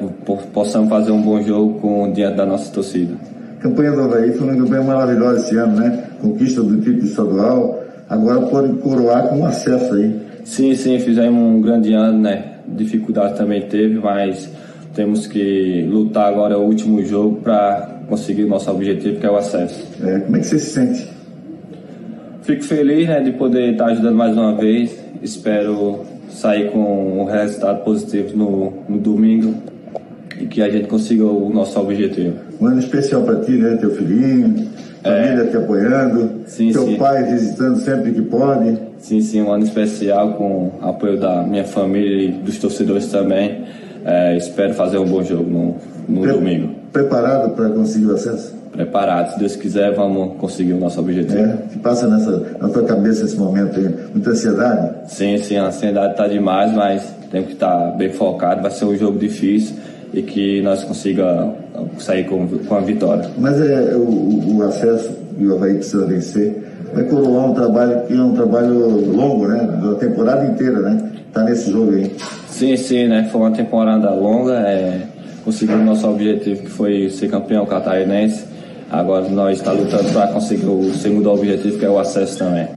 possamos fazer um bom jogo com diante da nossa torcida.
A campanha do Havaí foi uma campanha maravilhosa esse ano, né? Conquista do título estadual, agora pode coroar com acesso aí.
Sim, sim, fizemos um grande ano, né? Dificuldade também teve, mas temos que lutar agora o último jogo para conseguir o nosso objetivo, que é o acesso.
É, como é que você se sente?
Fico feliz né, de poder estar ajudando mais uma vez. Espero sair com um resultado positivo no, no domingo e que a gente consiga o nosso objetivo.
Um ano especial para ti, né? Teu filhinho, família é. te apoiando, sim, teu sim. pai visitando sempre que pode.
Sim, sim, um ano especial com apoio da minha família e dos torcedores também. É, espero fazer um bom jogo no, no Pre domingo.
Preparado para conseguir o acesso?
Preparado. Se Deus quiser, vamos conseguir o nosso objetivo.
É, que passa nessa, na tua cabeça esse momento aí? Muita ansiedade?
Sim, sim, a ansiedade está demais, mas tem que estar tá bem focado. Vai ser um jogo difícil e que nós consiga sair com, com a vitória.
Mas é, o, o acesso e o Havaí precisa vencer vai coroar um trabalho que é um trabalho longo, né? Da temporada inteira, né? Tá nesse jogo aí.
Sim, sim, né? Foi uma temporada longa, é, conseguimos nosso objetivo que foi ser campeão catarinense. Agora nós estamos tá lutando para conseguir o segundo objetivo, que é o acesso também.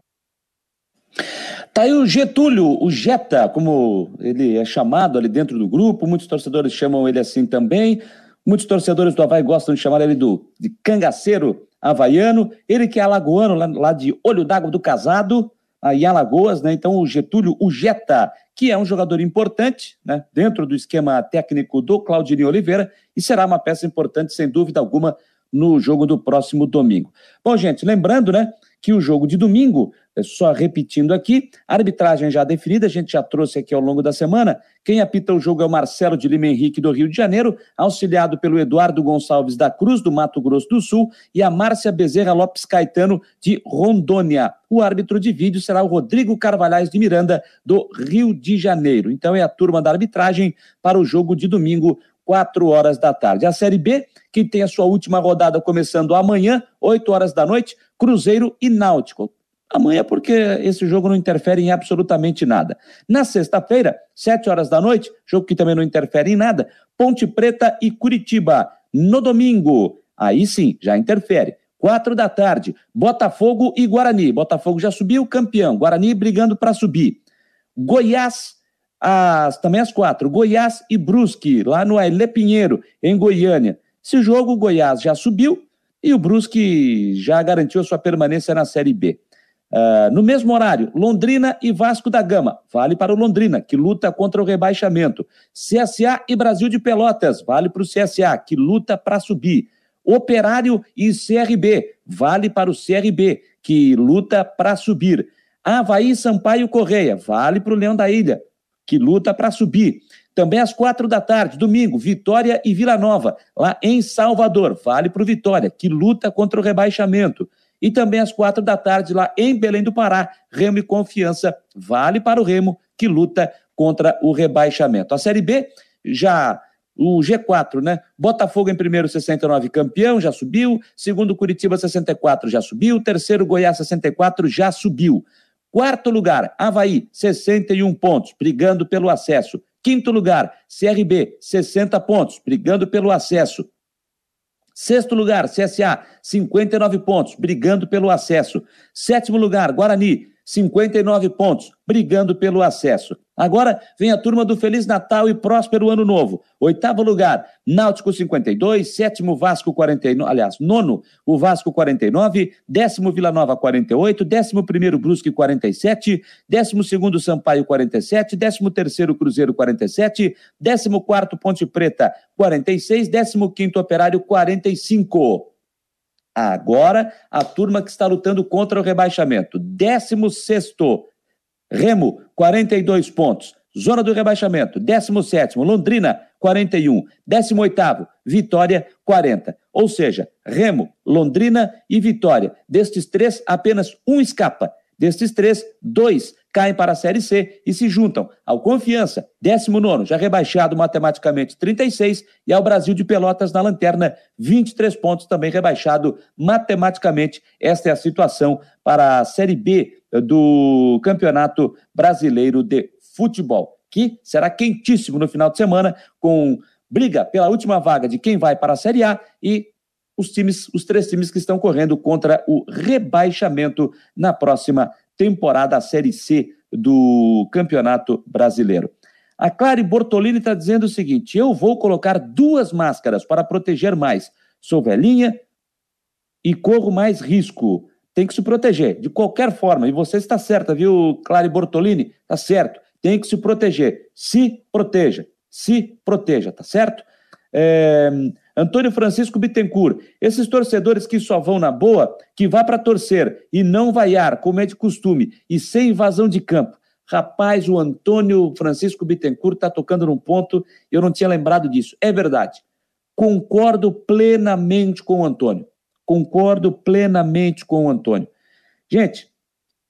Tá aí o Getúlio, o Jeta, como ele é chamado ali dentro do grupo, muitos torcedores chamam ele assim também. Muitos torcedores do Havaí gostam de chamar ele do, de cangaceiro havaiano. Ele que é alagoano, lá, de Olho d'Água do Casado, em Alagoas, né? Então o Getúlio, o Jeta, que é um jogador importante, né? Dentro do esquema técnico do Claudinei Oliveira e será uma peça importante, sem dúvida alguma, no jogo do próximo domingo. Bom, gente, lembrando, né? Que o jogo de domingo só repetindo aqui, arbitragem já definida, a gente já trouxe aqui ao longo da semana. Quem apita o jogo é o Marcelo de Lima Henrique, do Rio de Janeiro, auxiliado pelo Eduardo Gonçalves da Cruz, do Mato Grosso do Sul, e a Márcia Bezerra Lopes Caetano, de Rondônia. O árbitro de vídeo será o Rodrigo Carvalhais de Miranda, do Rio de Janeiro. Então é a turma da arbitragem para o jogo de domingo, 4 horas da tarde. A Série B, que tem a sua última rodada começando amanhã, 8 horas da noite, Cruzeiro e Náutico. Amanhã, porque esse jogo não interfere em absolutamente nada. Na sexta-feira, sete horas da noite, jogo que também não interfere em nada, Ponte Preta e Curitiba. No domingo, aí sim, já interfere. Quatro da tarde, Botafogo e Guarani. Botafogo já subiu, campeão. Guarani brigando para subir. Goiás, também às quatro. Goiás e Brusque, lá no Ailê Pinheiro, em Goiânia. Esse jogo, o Goiás já subiu e o Brusque já garantiu a sua permanência na Série B. Uh, no mesmo horário, Londrina e Vasco da Gama. Vale para o Londrina, que luta contra o rebaixamento. CSA e Brasil de Pelotas. Vale para o CSA, que luta para subir. Operário e CRB. Vale para o CRB, que luta para subir. Havaí Sampaio Correia. Vale para o Leão da Ilha, que luta para subir. Também às quatro da tarde, domingo, Vitória e Vila Nova, lá em Salvador. Vale para o Vitória, que luta contra o rebaixamento. E também às quatro da tarde, lá em Belém do Pará, Remo e Confiança vale para o Remo, que luta contra o rebaixamento. A Série B já o G4, né? Botafogo em primeiro, 69, campeão, já subiu. Segundo, Curitiba, 64, já subiu. Terceiro, Goiás, 64, já subiu. Quarto lugar, Havaí, 61 pontos, brigando pelo acesso. Quinto lugar, CRB, 60 pontos, brigando pelo acesso. Sexto lugar, CSA, 59 pontos, brigando pelo acesso. Sétimo lugar, Guarani, 59 pontos, brigando pelo acesso. Agora vem a turma do Feliz Natal e Próspero Ano Novo. Oitavo lugar, Náutico 52, sétimo Vasco 49, aliás, nono o Vasco 49, décimo Vila Nova 48, décimo primeiro Brusque 47, décimo segundo Sampaio 47, décimo terceiro Cruzeiro 47, décimo quarto Ponte Preta 46, décimo quinto Operário 45. Agora, a turma que está lutando contra o rebaixamento. 16 Remo, 42 pontos. Zona do rebaixamento, 17 Londrina, 41. 18 Vitória, 40. Ou seja, Remo, Londrina e Vitória. Destes três, apenas um escapa. Destes três, dois caem para a Série C e se juntam ao Confiança, 19, já rebaixado matematicamente 36, e ao Brasil de Pelotas na lanterna, 23 pontos, também rebaixado matematicamente. Esta é a situação para a Série B do Campeonato Brasileiro de Futebol, que será quentíssimo no final de semana, com briga pela última vaga de quem vai para a Série A e os times, os três times que estão correndo contra o rebaixamento na próxima temporada, a Série C do Campeonato Brasileiro. A Clary Bortolini está dizendo o seguinte: eu vou colocar duas máscaras para proteger mais. Sou velhinha e corro mais risco. Tem que se proteger, de qualquer forma. E você está certa, viu, Clary Bortolini? Está certo. Tem que se proteger. Se proteja. Se proteja, tá certo? É, Antônio Francisco Bittencourt, esses torcedores que só vão na boa, que vá para torcer e não vaiar, como é de costume, e sem invasão de campo. Rapaz, o Antônio Francisco Bittencourt está tocando num ponto, eu não tinha lembrado disso. É verdade. Concordo plenamente com o Antônio. Concordo plenamente com o Antônio. Gente,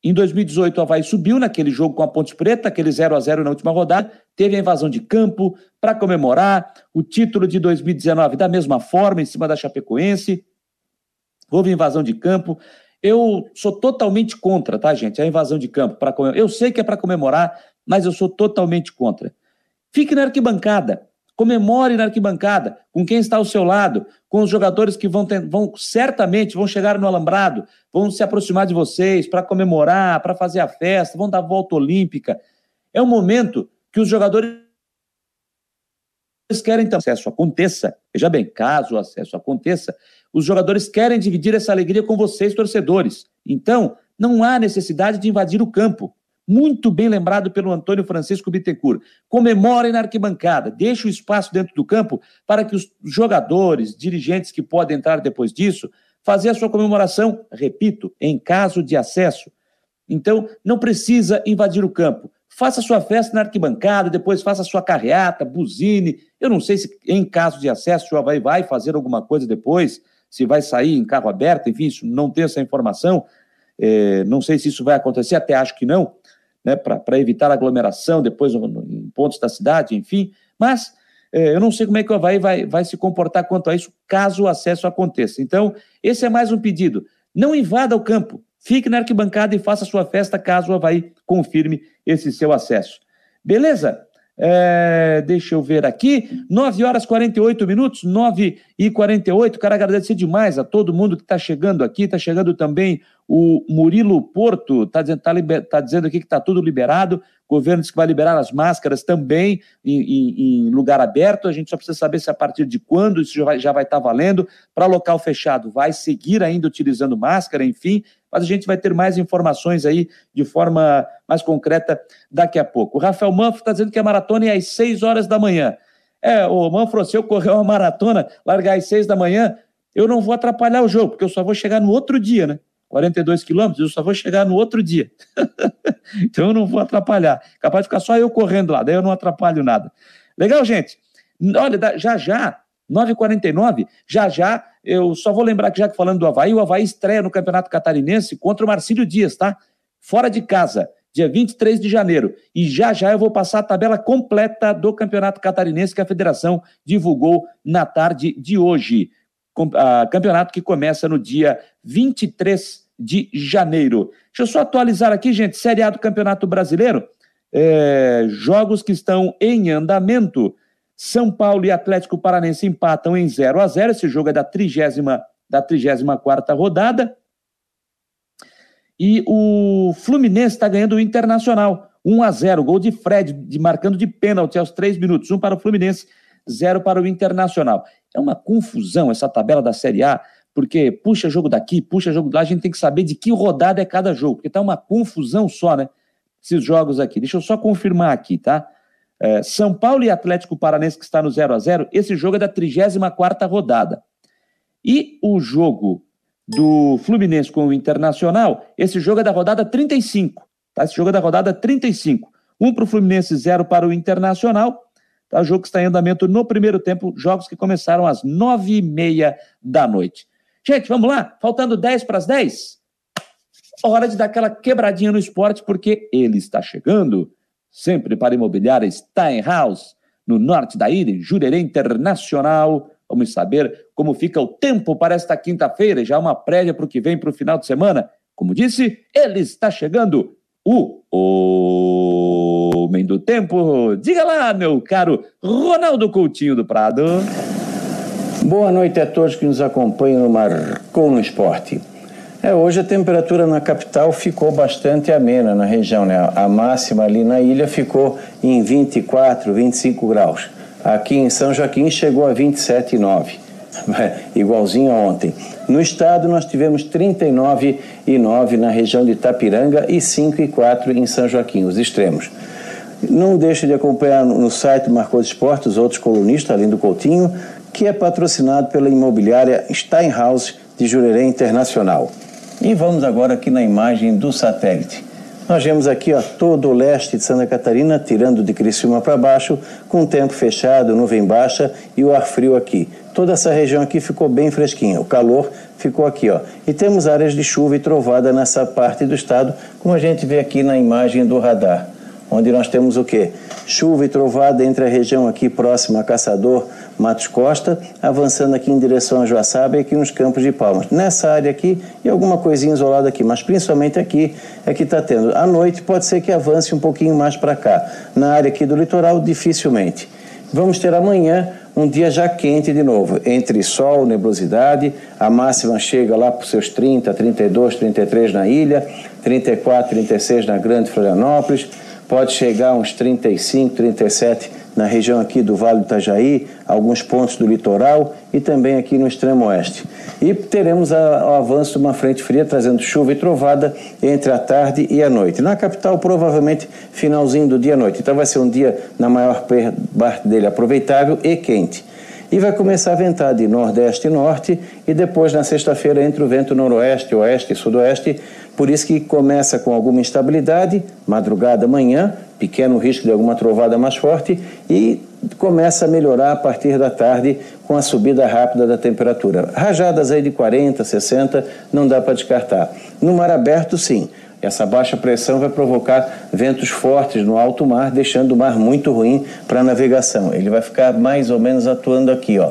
em 2018, o Havaí subiu naquele jogo com a Ponte Preta, aquele 0 a 0 na última rodada, teve a invasão de campo para comemorar o título de 2019 da mesma forma, em cima da Chapecoense. Houve invasão de campo. Eu sou totalmente contra, tá, gente? A invasão de campo. Comemorar. Eu sei que é para comemorar, mas eu sou totalmente contra. Fique na arquibancada. Comemore na arquibancada, com quem está ao seu lado, com os jogadores que vão, ter, vão certamente vão chegar no alambrado, vão se aproximar de vocês para comemorar, para fazer a festa, vão dar volta olímpica. É um momento que os jogadores querem que o acesso aconteça. Veja bem, caso o acesso aconteça, os jogadores querem dividir essa alegria com vocês, torcedores. Então, não há necessidade de invadir o campo muito bem lembrado pelo Antônio Francisco Bittencourt. Comemorem na arquibancada, deixe o espaço dentro do campo para que os jogadores, dirigentes que podem entrar depois disso, fazer a sua comemoração, repito, em caso de acesso. Então, não precisa invadir o campo. Faça sua festa na arquibancada, depois faça sua carreata, buzine. Eu não sei se, em caso de acesso, o Havaí vai fazer alguma coisa depois, se vai sair em carro aberto, enfim, isso, não tenho essa informação. É, não sei se isso vai acontecer, até acho que não né, para evitar aglomeração depois em pontos da cidade, enfim. Mas é, eu não sei como é que o Havaí vai, vai se comportar quanto a isso, caso o acesso aconteça. Então, esse é mais um pedido. Não invada o campo, fique na arquibancada e faça sua festa caso o Havaí confirme esse seu acesso. Beleza? É, deixa eu ver aqui, 9 horas 48 minutos, 9 e 48. Quero agradecer demais a todo mundo que está chegando aqui. Está chegando também o Murilo Porto, está dizendo, tá tá dizendo aqui que está tudo liberado. Governo disse que vai liberar as máscaras também em, em, em, lugar aberto. A gente só precisa saber se a partir de quando isso já vai, já vai estar tá valendo. Para local fechado, vai seguir ainda utilizando máscara, enfim mas a gente vai ter mais informações aí de forma mais concreta daqui a pouco. O Rafael Manfro está dizendo que a maratona é às 6 horas da manhã. É, o Manfro, se eu correr uma maratona, largar às 6 da manhã, eu não vou atrapalhar o jogo, porque eu só vou chegar no outro dia, né? 42 quilômetros, eu só vou chegar no outro dia. então eu não vou atrapalhar. Capaz de ficar só eu correndo lá, daí eu não atrapalho nada. Legal, gente? Olha, já já, 9h49, já já eu só vou lembrar que, já que falando do Havaí, o Havaí estreia no Campeonato Catarinense contra o Marcílio Dias, tá? Fora de casa, dia 23 de janeiro. E já já eu vou passar a tabela completa do Campeonato Catarinense que a federação divulgou na tarde de hoje. campeonato que começa no dia 23 de janeiro. Deixa eu só atualizar aqui, gente. Série A do Campeonato Brasileiro. É, jogos que estão em andamento. São Paulo e Atlético Paranense empatam em 0 a 0 Esse jogo é da 30 da 34 rodada. E o Fluminense está ganhando o Internacional. 1 a 0 Gol de Fred, de, marcando de pênalti aos 3 minutos. 1 para o Fluminense, 0 para o Internacional. É uma confusão essa tabela da Série A, porque puxa jogo daqui, puxa jogo lá. A gente tem que saber de que rodada é cada jogo, porque tá uma confusão só, né? Esses jogos aqui. Deixa eu só confirmar aqui, tá? É, São Paulo e Atlético Paranense, que está no 0 a 0 esse jogo é da 34 rodada. E o jogo do Fluminense com o Internacional, esse jogo é da rodada 35. Tá? Esse jogo é da rodada 35. Um para o Fluminense, zero para o Internacional. Tá? O jogo que está em andamento no primeiro tempo, jogos que começaram às nove e meia da noite. Gente, vamos lá? Faltando 10 para as 10? hora de dar aquela quebradinha no esporte, porque ele está chegando, sempre para imobiliária Steinhaus, no norte da ilha, em Jurerê Internacional. Vamos saber como fica o tempo para esta quinta-feira, já uma prévia para o que vem para o final de semana. Como disse, ele está chegando, o Homem do Tempo. Diga lá, meu caro Ronaldo Coutinho do Prado.
Boa noite a todos que nos acompanham no Marcou no Esporte. É, hoje a temperatura na capital ficou bastante amena na região, né? A máxima ali na ilha ficou em 24, 25 graus. Aqui em São Joaquim chegou a 27,9, igualzinho a ontem. No estado nós tivemos 39,9 na região de Itapiranga e 5,4 em São Joaquim, os extremos. Não deixe de acompanhar no site Marcou Esporte os outros colunistas, além do Coutinho, que é patrocinado pela imobiliária Steinhaus de Jurerê Internacional. E vamos agora aqui na imagem do satélite. Nós vemos aqui ó, todo o leste de Santa Catarina, tirando de Criciúma para baixo, com o tempo fechado, nuvem baixa e o ar frio aqui. Toda essa região aqui ficou bem fresquinha, o calor ficou aqui. Ó. E temos áreas de chuva e trovada nessa parte do estado, como a gente vê aqui na imagem do radar onde nós temos o quê? Chuva e trovada entre a região aqui próxima a Caçador, Matos Costa, avançando aqui em direção a Joaçaba e aqui nos Campos de Palmas. Nessa área aqui e alguma coisinha isolada aqui, mas principalmente aqui é que está tendo. À noite pode ser que avance um pouquinho mais para cá. Na área aqui do litoral, dificilmente. Vamos ter amanhã um dia já quente de novo, entre sol, nebulosidade, a máxima chega lá para os seus 30, 32, 33 na ilha, 34, 36 na Grande Florianópolis, pode chegar uns 35, 37 na região aqui do Vale do Itajaí, alguns pontos do litoral e também aqui no extremo oeste. E teremos o avanço de uma frente fria trazendo chuva e trovada entre a tarde e a noite. Na capital, provavelmente finalzinho do dia à noite. Então vai ser um dia, na maior parte dele, aproveitável e quente e vai começar a ventar de nordeste e norte e depois na sexta-feira entra o vento noroeste, oeste e sudoeste, por isso que começa com alguma instabilidade, madrugada, manhã, pequeno risco de alguma trovada mais forte e começa a melhorar a partir da tarde com a subida rápida da temperatura. Rajadas aí de 40, 60, não dá para descartar. No mar aberto, sim. Essa baixa pressão vai provocar ventos fortes no alto mar, deixando o mar muito ruim para a navegação. Ele vai ficar mais ou menos atuando aqui, ó.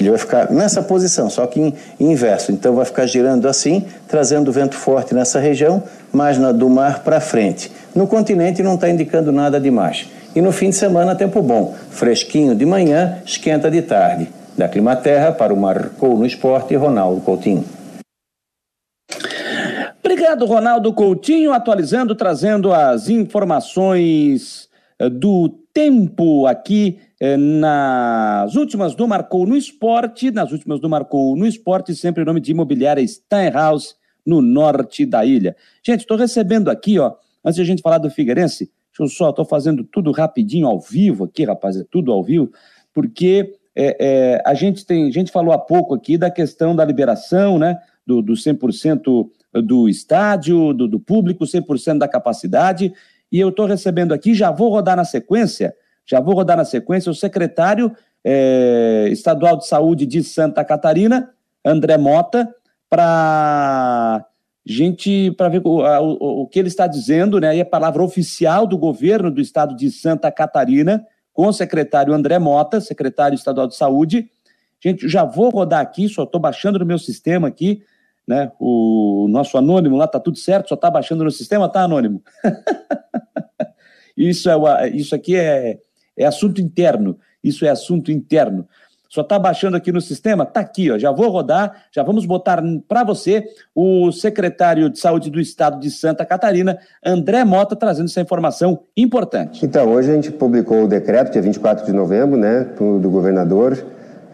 Ele vai ficar nessa posição, só que em, inverso. Então vai ficar girando assim, trazendo vento forte nessa região, mais na, do mar para frente. No continente não está indicando nada demais. E no fim de semana, tempo bom. Fresquinho de manhã, esquenta de tarde. Da Climaterra para o Marcou no Esporte, Ronaldo Coutinho.
Obrigado, Ronaldo Coutinho, atualizando, trazendo as informações eh, do tempo aqui eh, nas últimas do Marcou no Esporte, nas últimas do Marcou no Esporte, sempre em nome de Imobiliária Steinhaus, no norte da ilha. Gente, estou recebendo aqui, ó, antes de a gente falar do Figueirense, deixa eu só, estou fazendo tudo rapidinho, ao vivo aqui, rapaz, é tudo ao vivo, porque é, é, a gente tem, a gente falou há pouco aqui da questão da liberação, né, do, do 100% do estádio, do, do público, 100% da capacidade. E eu estou recebendo aqui, já vou rodar na sequência, já vou rodar na sequência o secretário é, estadual de saúde de Santa Catarina, André Mota, para gente para ver o, o, o, que ele está dizendo, né? E a palavra oficial do governo do estado de Santa Catarina, com o secretário André Mota, secretário estadual de saúde. Gente, já vou rodar aqui, só estou baixando no meu sistema aqui né? O nosso anônimo lá tá tudo certo, só tá baixando no sistema, tá anônimo. isso é isso aqui é, é assunto interno. Isso é assunto interno. Só tá baixando aqui no sistema? Tá aqui, ó. Já vou rodar, já vamos botar para você o secretário de Saúde do Estado de Santa Catarina, André Mota, trazendo essa informação importante.
Então, hoje a gente publicou o decreto, dia 24 de novembro, né, do governador,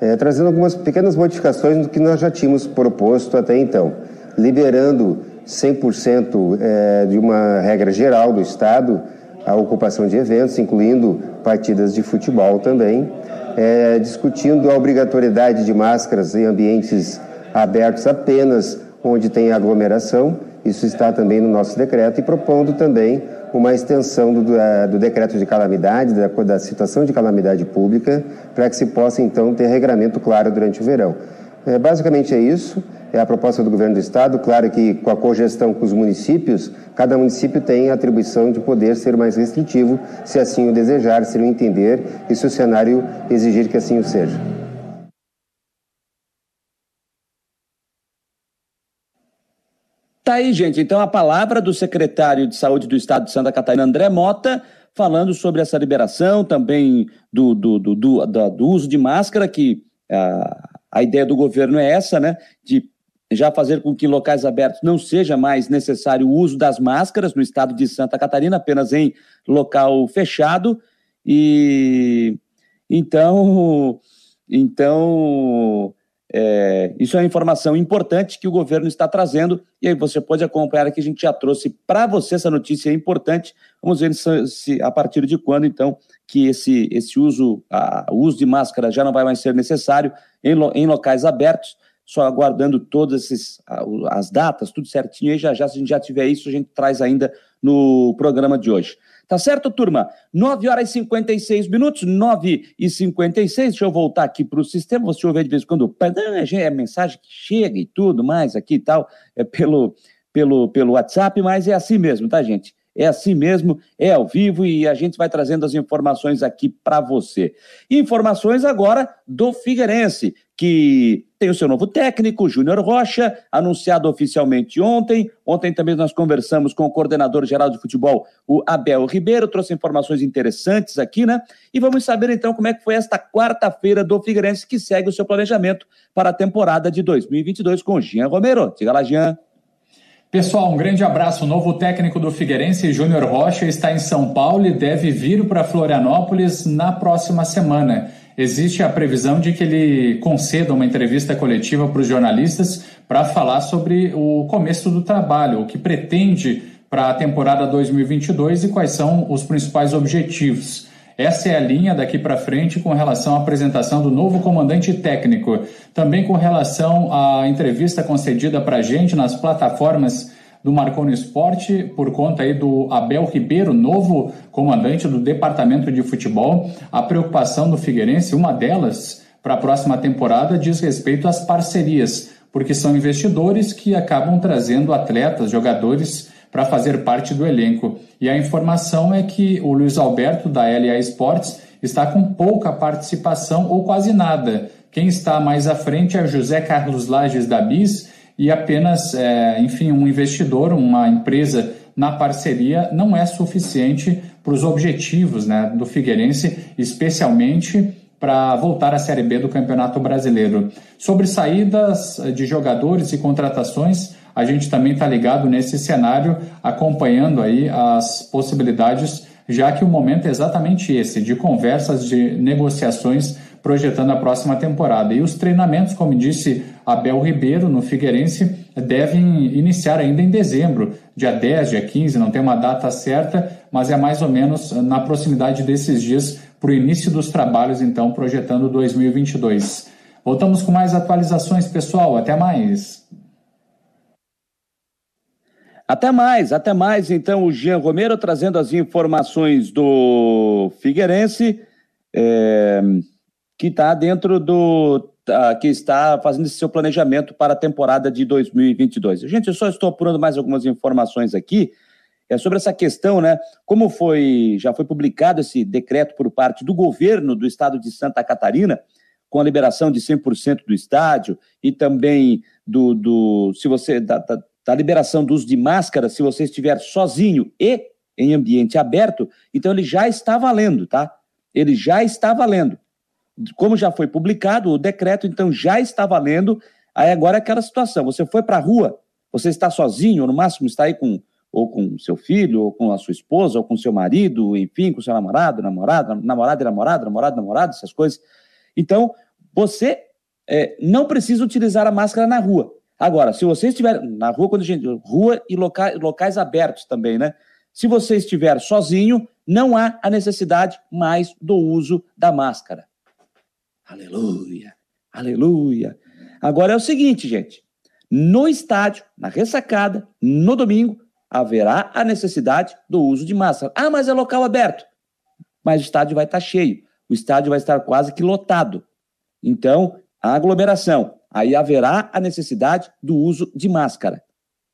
é, trazendo algumas pequenas modificações do que nós já tínhamos proposto até então, liberando 100% é, de uma regra geral do Estado a ocupação de eventos, incluindo partidas de futebol também, é, discutindo a obrigatoriedade de máscaras em ambientes abertos apenas onde tem aglomeração, isso está também no nosso decreto, e propondo também uma extensão do, do decreto de calamidade, da, da situação de calamidade pública, para que se possa então ter regramento claro durante o verão. É, basicamente é isso. é a proposta do governo do estado. Claro que com a cogestão com os municípios, cada município tem a atribuição de poder ser mais restritivo, se assim o desejar, se o entender e se o cenário exigir que assim o seja.
Tá aí, gente. Então, a palavra do secretário de Saúde do Estado de Santa Catarina, André Mota, falando sobre essa liberação, também do, do, do, do, do uso de máscara, que a, a ideia do governo é essa, né? De já fazer com que locais abertos não seja mais necessário o uso das máscaras no estado de Santa Catarina, apenas em local fechado. E então, então é, isso é uma informação importante que o governo está trazendo, e aí você pode acompanhar que a gente já trouxe para você essa notícia importante. Vamos ver se, se, a partir de quando, então, que esse, esse uso, a, o uso de máscara já não vai mais ser necessário em, em locais abertos, só aguardando todas esses, as datas, tudo certinho, e já já, se a gente já tiver isso, a gente traz ainda no programa de hoje. Tá certo, turma? 9 horas e 56 minutos, 9 e 56. Deixa eu voltar aqui para o sistema. Você ouve de vez em quando, é mensagem que chega e tudo mais aqui e tal, é pelo, pelo, pelo WhatsApp, mas é assim mesmo, tá, gente? É assim mesmo, é ao vivo e a gente vai trazendo as informações aqui para você. Informações agora do Figueirense, que tem o seu novo técnico, Júnior Rocha, anunciado oficialmente ontem. Ontem também nós conversamos com o coordenador geral de futebol, o Abel Ribeiro, trouxe informações interessantes aqui, né? E vamos saber então como é que foi esta quarta-feira do Figueirense, que segue o seu planejamento para a temporada de 2022 com o Jean Romero. Diga lá, Jean.
Pessoal, um grande abraço. O novo técnico do Figueirense, Júnior Rocha, está em São Paulo e deve vir para Florianópolis na próxima semana. Existe a previsão de que ele conceda uma entrevista coletiva para os jornalistas para falar sobre o começo do trabalho, o que pretende para a temporada 2022 e quais são os principais objetivos. Essa é a linha daqui para frente com relação à apresentação do novo comandante técnico. Também com relação à entrevista concedida para a gente nas plataformas do Marconi Esporte, por conta aí do Abel Ribeiro, novo comandante do departamento de futebol. A preocupação do Figueirense, uma delas para a próxima temporada, diz respeito às parcerias, porque são investidores que acabam trazendo atletas, jogadores para fazer parte do elenco. E a informação é que o Luiz Alberto, da LA Esportes, está com pouca participação ou quase nada. Quem está mais à frente é José Carlos Lages da BIS e apenas, é, enfim, um investidor, uma empresa na parceria não é suficiente para os objetivos né, do Figueirense, especialmente para voltar à Série B do Campeonato Brasileiro. Sobre saídas de jogadores e contratações, a gente também está ligado nesse cenário, acompanhando aí as possibilidades, já que o momento é exatamente esse, de conversas, de negociações projetando a próxima temporada. E os treinamentos, como disse Abel Ribeiro, no Figueirense, devem iniciar ainda em dezembro, dia 10, dia 15, não tem uma data certa, mas é mais ou menos na proximidade desses dias para o início dos trabalhos, então, projetando 2022. Voltamos com mais atualizações, pessoal. Até mais.
Até mais, até mais. Então, o Jean Romero trazendo as informações do Figueirense, é, que está dentro do. Tá, que está fazendo esse seu planejamento para a temporada de 2022. Gente, eu só estou apurando mais algumas informações aqui. É sobre essa questão, né? Como foi, já foi publicado esse decreto por parte do governo do estado de Santa Catarina, com a liberação de 100% do estádio e também do, do se você da, da, da liberação do uso de máscara se você estiver sozinho e em ambiente aberto, então ele já está valendo, tá? Ele já está valendo. Como já foi publicado o decreto, então já está valendo. Aí agora é aquela situação, você foi para a rua, você está sozinho, ou no máximo está aí com ou com seu filho, ou com a sua esposa, ou com seu marido, enfim, com seu namorado, namorada, namorada e namorado, namorado, namorado, essas coisas. Então, você é, não precisa utilizar a máscara na rua. Agora, se você estiver na rua, quando a gente. Rua e locais, locais abertos também, né? Se você estiver sozinho, não há a necessidade mais do uso da máscara. Aleluia, aleluia. Agora é o seguinte, gente. No estádio, na ressacada, no domingo, haverá a necessidade do uso de máscara. Ah, mas é local aberto. Mas o estádio vai estar cheio. O estádio vai estar quase que lotado. Então, a aglomeração aí haverá a necessidade do uso de máscara,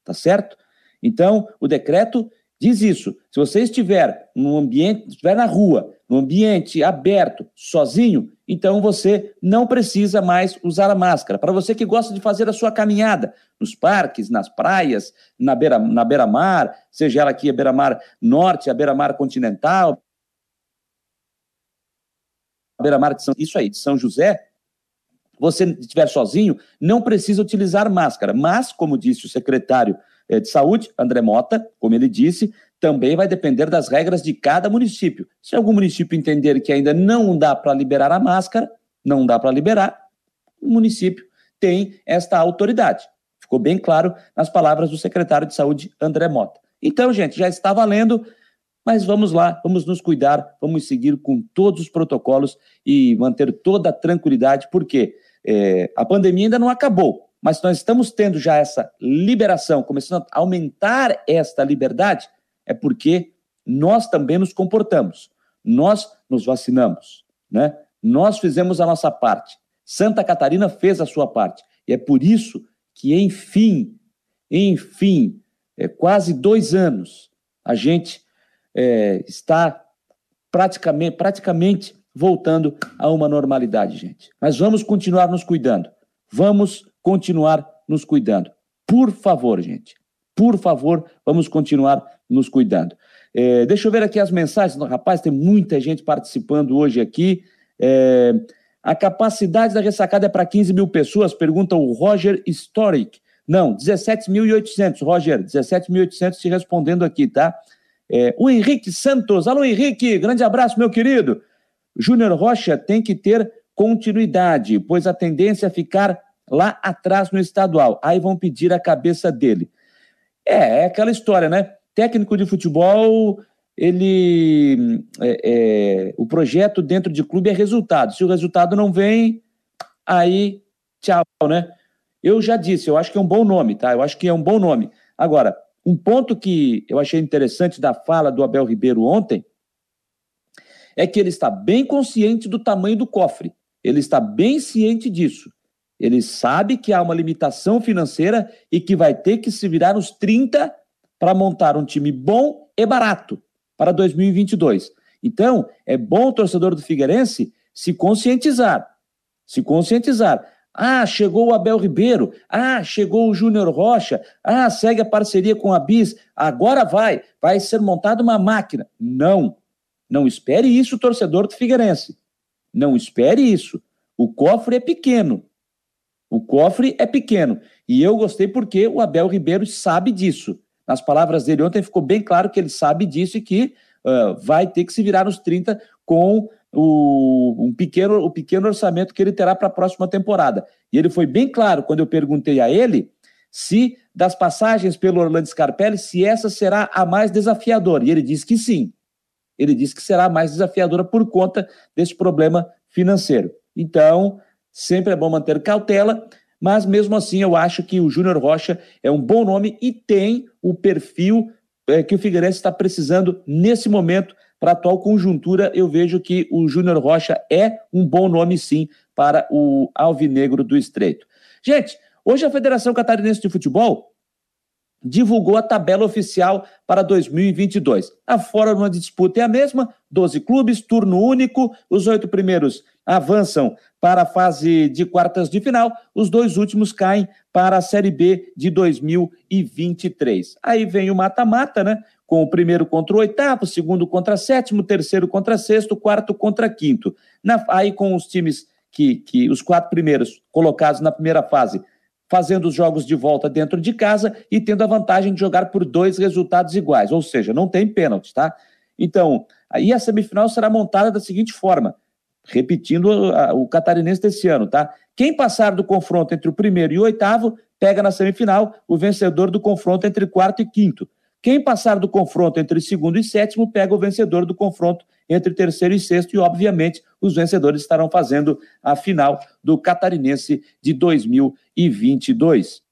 tá certo? Então, o decreto diz isso. Se você estiver no ambiente, estiver na rua, no ambiente aberto, sozinho, então você não precisa mais usar a máscara. Para você que gosta de fazer a sua caminhada nos parques, nas praias, na beira, na beira-mar, seja ela aqui a beira-mar norte, a beira-mar continental, a beira-mar de São, isso aí, de São José, você estiver sozinho, não precisa utilizar máscara. Mas, como disse o secretário eh, de Saúde, André Mota, como ele disse, também vai depender das regras de cada município. Se algum município entender que ainda não dá para liberar a máscara, não dá para liberar, o município tem esta autoridade. Ficou bem claro nas palavras do secretário de Saúde, André Mota. Então, gente, já está valendo, mas vamos lá, vamos nos cuidar, vamos seguir com todos os protocolos e manter toda a tranquilidade, porque é, a pandemia ainda não acabou, mas nós estamos tendo já essa liberação, começando a aumentar esta liberdade, é porque nós também nos comportamos, nós nos vacinamos, né? Nós fizemos a nossa parte. Santa Catarina fez a sua parte. E é por isso que, enfim, enfim, é, quase dois anos, a gente é, está praticamente, praticamente voltando a uma normalidade, gente. Mas vamos continuar nos cuidando. Vamos continuar nos cuidando. Por favor, gente. Por favor, vamos continuar nos cuidando. É, deixa eu ver aqui as mensagens. Rapaz, tem muita gente participando hoje aqui. É, a capacidade da ressacada é para 15 mil pessoas? Pergunta o Roger Historic. Não, 17.800, Roger, 17.800 te respondendo aqui, tá? É, o Henrique Santos. Alô, Henrique, grande abraço, meu querido. Júnior Rocha tem que ter continuidade, pois a tendência é ficar lá atrás no estadual. Aí vão pedir a cabeça dele. É, é aquela história, né? Técnico de futebol, ele. É, é, o projeto dentro de clube é resultado. Se o resultado não vem, aí tchau, né? Eu já disse, eu acho que é um bom nome, tá? Eu acho que é um bom nome. Agora, um ponto que eu achei interessante da fala do Abel Ribeiro ontem é que ele está bem consciente do tamanho do cofre. Ele está bem ciente disso. Ele sabe que há uma limitação financeira e que vai ter que se virar nos 30 para montar um time bom e barato para 2022. Então, é bom o torcedor do Figueirense se conscientizar. Se conscientizar. Ah, chegou o Abel Ribeiro. Ah, chegou o Júnior Rocha. Ah, segue a parceria com a Bis. Agora vai, vai ser montada uma máquina. Não. Não espere isso, torcedor do Figueirense. Não espere isso. O cofre é pequeno. O cofre é pequeno. E eu gostei porque o Abel Ribeiro sabe disso. Nas palavras dele ontem ficou bem claro que ele sabe disso e que uh, vai ter que se virar nos 30 com o, um pequeno, o pequeno orçamento que ele terá para a próxima temporada. E ele foi bem claro quando eu perguntei a ele se das passagens pelo Orlando Scarpelli, se essa será a mais desafiadora. E ele disse que sim. Ele disse que será mais desafiadora por conta desse problema financeiro. Então, sempre é bom manter cautela, mas mesmo assim eu acho que o Júnior Rocha é um bom nome e tem o perfil é, que o Figueirense está precisando nesse momento para a atual conjuntura. Eu vejo que o Júnior Rocha é um bom nome sim para o Alvinegro do Estreito. Gente, hoje a Federação Catarinense de Futebol divulgou a tabela oficial para 2022. A fórmula de disputa é a mesma: 12 clubes, turno único, os oito primeiros avançam para a fase de quartas de final, os dois últimos caem para a Série B de 2023. Aí vem o mata-mata, né? Com o primeiro contra o oitavo, segundo contra sétimo, terceiro contra sexto, quarto contra quinto. Na, aí com os times que, que os quatro primeiros colocados na primeira fase fazendo os jogos de volta dentro de casa e tendo a vantagem de jogar por dois resultados iguais, ou seja, não tem pênalti, tá? Então, aí a semifinal será montada da seguinte forma, repetindo o catarinense desse ano, tá? Quem passar do confronto entre o primeiro e o oitavo, pega na semifinal o vencedor do confronto entre quarto e quinto. Quem passar do confronto entre segundo e sétimo, pega o vencedor do confronto entre terceiro e sexto, e obviamente os vencedores estarão fazendo a final do Catarinense de 2022.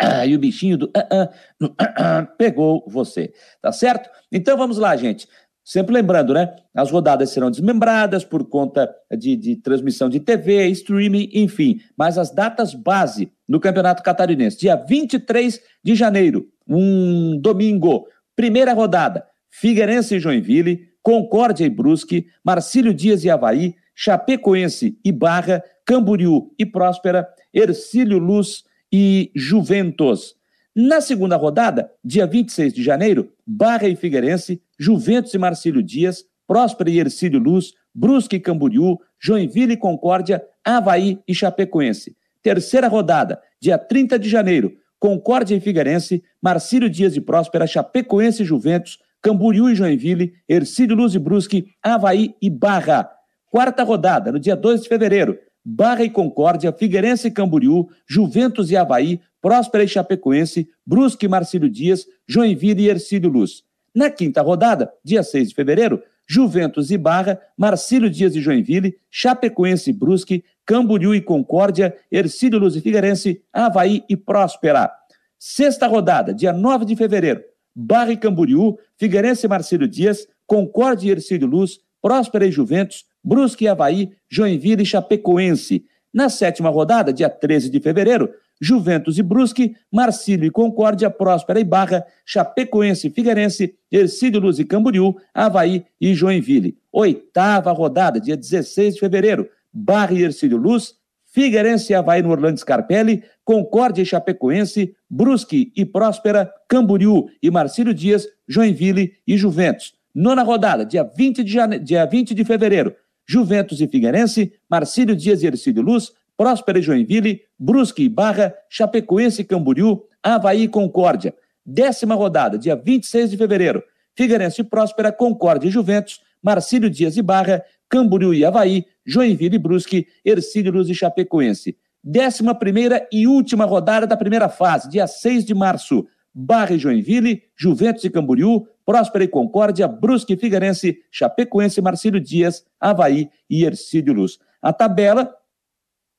Ah, e o bichinho do uh, uh, uh, pegou você, tá certo? Então vamos lá, gente. Sempre lembrando, né? As rodadas serão desmembradas por conta de, de, transmissão de TV, streaming, enfim. Mas as datas base no Campeonato Catarinense, dia 23 de janeiro, um domingo, primeira rodada, Figueirense e Joinville, Concórdia e Brusque, Marcílio Dias e Havaí, Chapecoense e Barra, Camboriú e Próspera, Ercílio Luz e Juventus. Na segunda rodada, dia 26 de janeiro, Barra e Figueirense, Juventus e Marcílio Dias, Próspera e Ercílio Luz, Brusque e Camboriú, Joinville e Concórdia, Havaí e Chapecoense. Terceira rodada, dia 30 de janeiro, Concórdia e Figueirense, Marcílio Dias e Próspera, Chapecoense e Juventus, Camboriú e Joinville, Ercílio Luz e Brusque, Havaí e Barra. Quarta rodada, no dia 2 de fevereiro, Barra e Concórdia, Figueirense e Camboriú, Juventus e Havaí, Próspera e Chapecoense, Brusque e Marcílio Dias, Joinville e Ercílio Luz. Na quinta rodada, dia 6 de fevereiro, Juventus e Barra, Marcílio Dias e Joinville, Chapecoense e Brusque, Camboriú e Concórdia, Ercílio Luz e Figueirense, Havaí e Próspera. Sexta rodada, dia 9 de fevereiro, Barra e Camboriú, Figueirense e Marcílio Dias, Concórdia e Ercílio Luz, Próspera e Juventus, Brusque e Havaí, Joinville e Chapecoense. Na sétima rodada, dia 13 de fevereiro, Juventus e Brusque, Marcílio e Concórdia, Próspera e Barra, Chapecoense e Figueirense, Ercílio Luz e Camboriú, Havaí e Joinville. Oitava rodada, dia 16 de fevereiro, Barra e Ercílio Luz, Figueirense e Havaí no Orlando Scarpelli, Concórdia e Chapecoense, Brusque e Próspera, Camboriú e Marcílio Dias, Joinville e Juventus. Nona rodada, dia 20 de, jane... dia 20 de fevereiro, Juventus e Figueirense, Marcílio Dias e Ercílio Luz, Próspera e Joinville, Brusque e Barra, Chapecoense e Camboriú, Havaí e Concórdia. Décima rodada, dia 26 de fevereiro, Figueirense e Próspera, Concórdia e Juventus, Marcílio Dias e Barra, Camboriú e Havaí, Joinville e Brusque, Ercílio Luz e Chapecoense. Décima primeira e última rodada da primeira fase, dia 6 de março, Barra e Joinville, Juventus e Camboriú, Próspera e Concórdia, Brusque e Figueirense, Chapecoense, Marcílio Dias, Havaí e Ercílio Luz. A tabela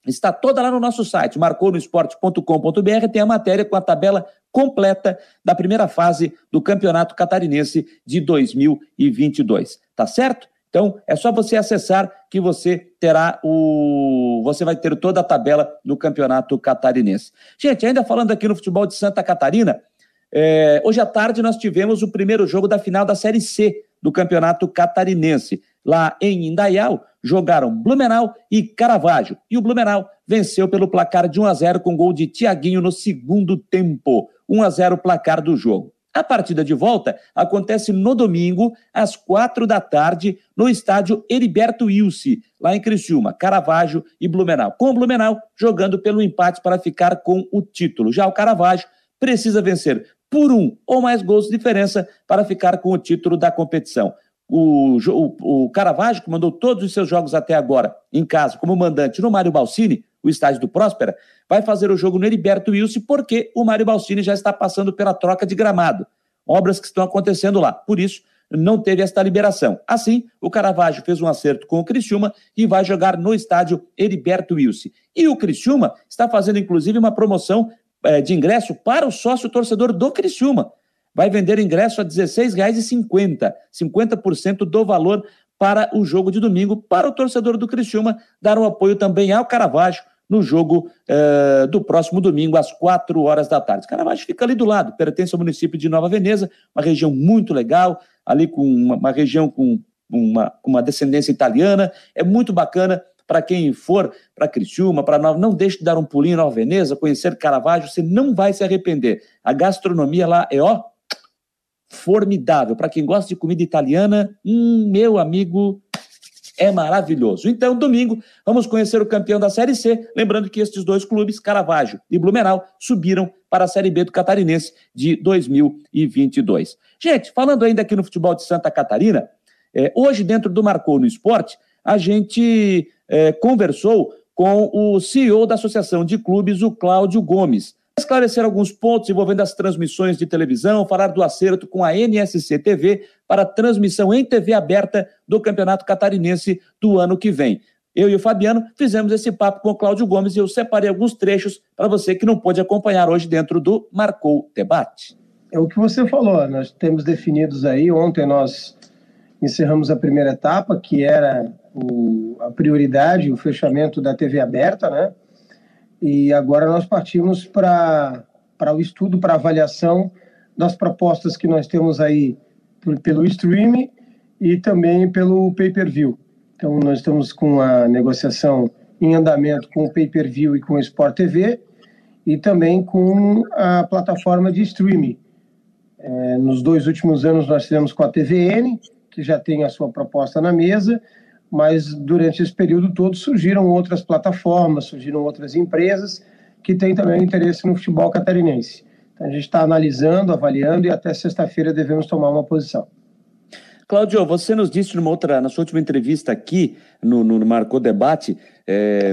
Está toda lá no nosso site, marconosport.com.br, tem a matéria com a tabela completa da primeira fase do Campeonato Catarinense de 2022. Tá certo? Então, é só você acessar que você terá o. Você vai ter toda a tabela do Campeonato Catarinense. Gente, ainda falando aqui no futebol de Santa Catarina, é... hoje à tarde nós tivemos o primeiro jogo da final da Série C do Campeonato Catarinense. Lá em Indaial, jogaram Blumenau e Caravaggio. E o Blumenau venceu pelo placar de 1 a 0 com gol de Tiaguinho no segundo tempo. 1 a 0 placar do jogo. A partida de volta acontece no domingo, às quatro da tarde, no estádio Heriberto Wilson, lá em Criciúma, Caravaggio e Blumenau. Com o Blumenau jogando pelo empate para ficar com o título. Já o Caravaggio precisa vencer por um ou mais gols de diferença para ficar com o título da competição o, o, o Caravaggio, que mandou todos os seus jogos até agora em casa como mandante no Mário Balsini, o estádio do Próspera, vai fazer o jogo no Heriberto Wilson porque o Mário Balsini já está passando pela troca de gramado. Obras que estão acontecendo lá. Por isso, não teve esta liberação. Assim, o Caravaggio fez um acerto com o Criciúma e vai jogar no estádio Heriberto Wilson. E o Criciúma está fazendo, inclusive, uma promoção é, de ingresso para o sócio torcedor do Criciúma vai vender ingresso a R$ 16,50, 50% do valor para o jogo de domingo, para o torcedor do Criciúma dar um apoio também ao Caravaggio no jogo uh, do próximo domingo, às 4 horas da tarde. Caravaggio fica ali do lado, pertence ao município de Nova Veneza, uma região muito legal, ali com uma, uma região com uma, uma descendência italiana, é muito bacana para quem for para Criciúma, para Nova, não deixe de dar um pulinho em Nova Veneza, conhecer Caravaggio, você não vai se arrepender. A gastronomia lá é, ó, formidável. Para quem gosta de comida italiana, hum, meu amigo, é maravilhoso. Então, domingo, vamos conhecer o campeão da Série C. Lembrando que estes dois clubes, Caravaggio e Blumenau, subiram para a Série B do Catarinense de 2022. Gente, falando ainda aqui no futebol de Santa Catarina, é, hoje, dentro do Marcou no Esporte, a gente é, conversou com o CEO da Associação de Clubes, o Cláudio Gomes esclarecer alguns pontos envolvendo as transmissões de televisão, falar do acerto com a NSC TV para transmissão em TV aberta do Campeonato Catarinense do ano que vem. Eu e o Fabiano fizemos esse papo com o Cláudio Gomes e eu separei alguns trechos para você que não pôde acompanhar hoje dentro do Marcou Debate.
É o que você falou, nós temos definidos aí, ontem nós encerramos a primeira etapa, que era o, a prioridade, o fechamento da TV aberta, né? E agora nós partimos para o estudo, para avaliação das propostas que nós temos aí pelo streaming e também pelo pay-per-view. Então, nós estamos com a negociação em andamento com o pay-per-view e com o Sport TV e também com a plataforma de streaming. É, nos dois últimos anos nós tivemos com a TVN, que já tem a sua proposta na mesa, mas durante esse período todo surgiram outras plataformas, surgiram outras empresas que têm também interesse no futebol catarinense. Então a gente está analisando, avaliando e até sexta-feira devemos tomar uma posição.
Cláudio, você nos disse numa outra, na sua última entrevista aqui no, no Marcou Debate é,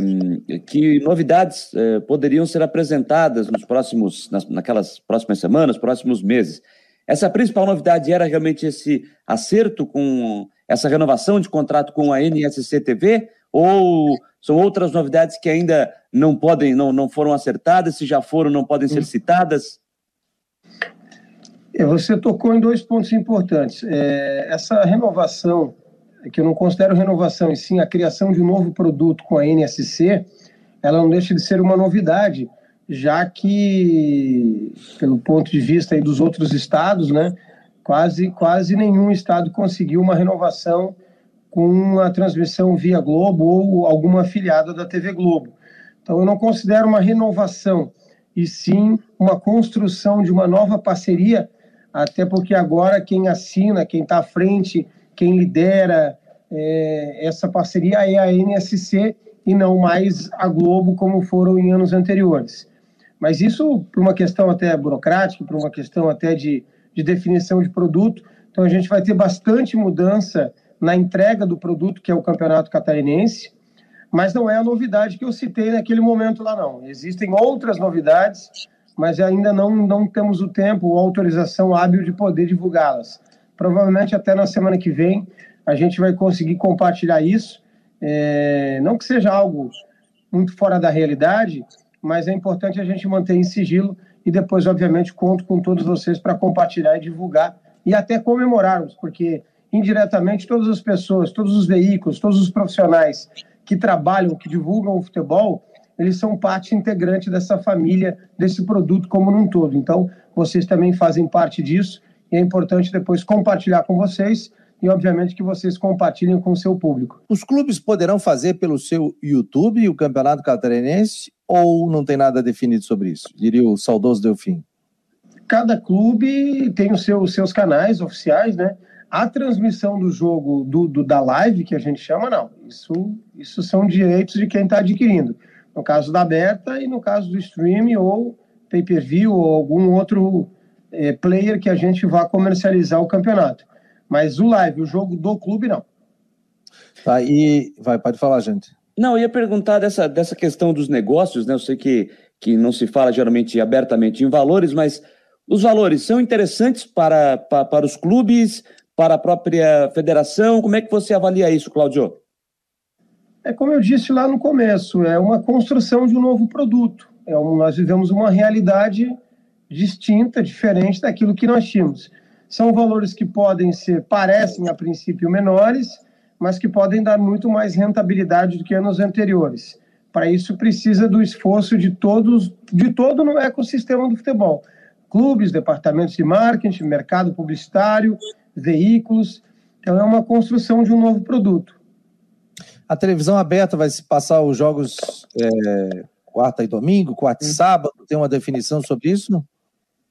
que novidades é, poderiam ser apresentadas nos próximos, nas, naquelas próximas semanas, próximos meses. Essa principal novidade era realmente esse acerto com essa renovação de contrato com a NSC TV ou são outras novidades que ainda não podem, não, não foram acertadas, se já foram, não podem ser citadas?
É, você tocou em dois pontos importantes. É, essa renovação, que eu não considero renovação, e sim a criação de um novo produto com a NSC, ela não deixa de ser uma novidade, já que, pelo ponto de vista dos outros estados, né, quase, quase nenhum estado conseguiu uma renovação com a transmissão via Globo ou alguma afiliada da TV Globo. Então, eu não considero uma renovação, e sim uma construção de uma nova parceria até porque agora quem assina, quem está à frente, quem lidera é, essa parceria é a NSC e não mais a Globo, como foram em anos anteriores. Mas isso por uma questão até burocrática, por uma questão até de, de definição de produto. Então a gente vai ter bastante mudança na entrega do produto, que é o Campeonato Catarinense, mas não é a novidade que eu citei naquele momento lá, não. Existem outras novidades mas ainda não, não temos o tempo ou autorização hábil de poder divulgá-las. Provavelmente até na semana que vem a gente vai conseguir compartilhar isso. É, não que seja algo muito fora da realidade, mas é importante a gente manter em sigilo e depois, obviamente, conto com todos vocês para compartilhar e divulgar e até comemorarmos, porque indiretamente todas as pessoas, todos os veículos, todos os profissionais que trabalham, que divulgam o futebol, eles são parte integrante dessa família, desse produto como num todo. Então, vocês também fazem parte disso e é importante depois compartilhar com vocês e, obviamente, que vocês compartilhem com o seu público.
Os clubes poderão fazer pelo seu YouTube o Campeonato Catarinense ou não tem nada definido sobre isso? Diria o saudoso Delfim.
Cada clube tem os seus, seus canais oficiais, né? A transmissão do jogo, do, do, da live, que a gente chama, não. Isso, isso são direitos de quem está adquirindo no caso da Aberta e no caso do stream ou pay-per-view ou algum outro é, player que a gente vá comercializar o campeonato. Mas o live, o jogo do clube, não.
Tá, e vai, pode falar, gente.
Não, eu ia perguntar dessa, dessa questão dos negócios, né? Eu sei que, que não se fala geralmente abertamente em valores, mas os valores são interessantes para, para, para os clubes, para a própria federação? Como é que você avalia isso, Claudio?
É como eu disse lá no começo, é uma construção de um novo produto. É um, nós vivemos uma realidade distinta, diferente daquilo que nós tínhamos. São valores que podem ser, parecem a princípio menores, mas que podem dar muito mais rentabilidade do que anos anteriores. Para isso precisa do esforço de todos, de todo no ecossistema do futebol. Clubes, departamentos de marketing, mercado publicitário, veículos. Então é uma construção de um novo produto.
A televisão aberta vai se passar os jogos é, quarta e domingo, quarta e sábado? Tem uma definição sobre isso?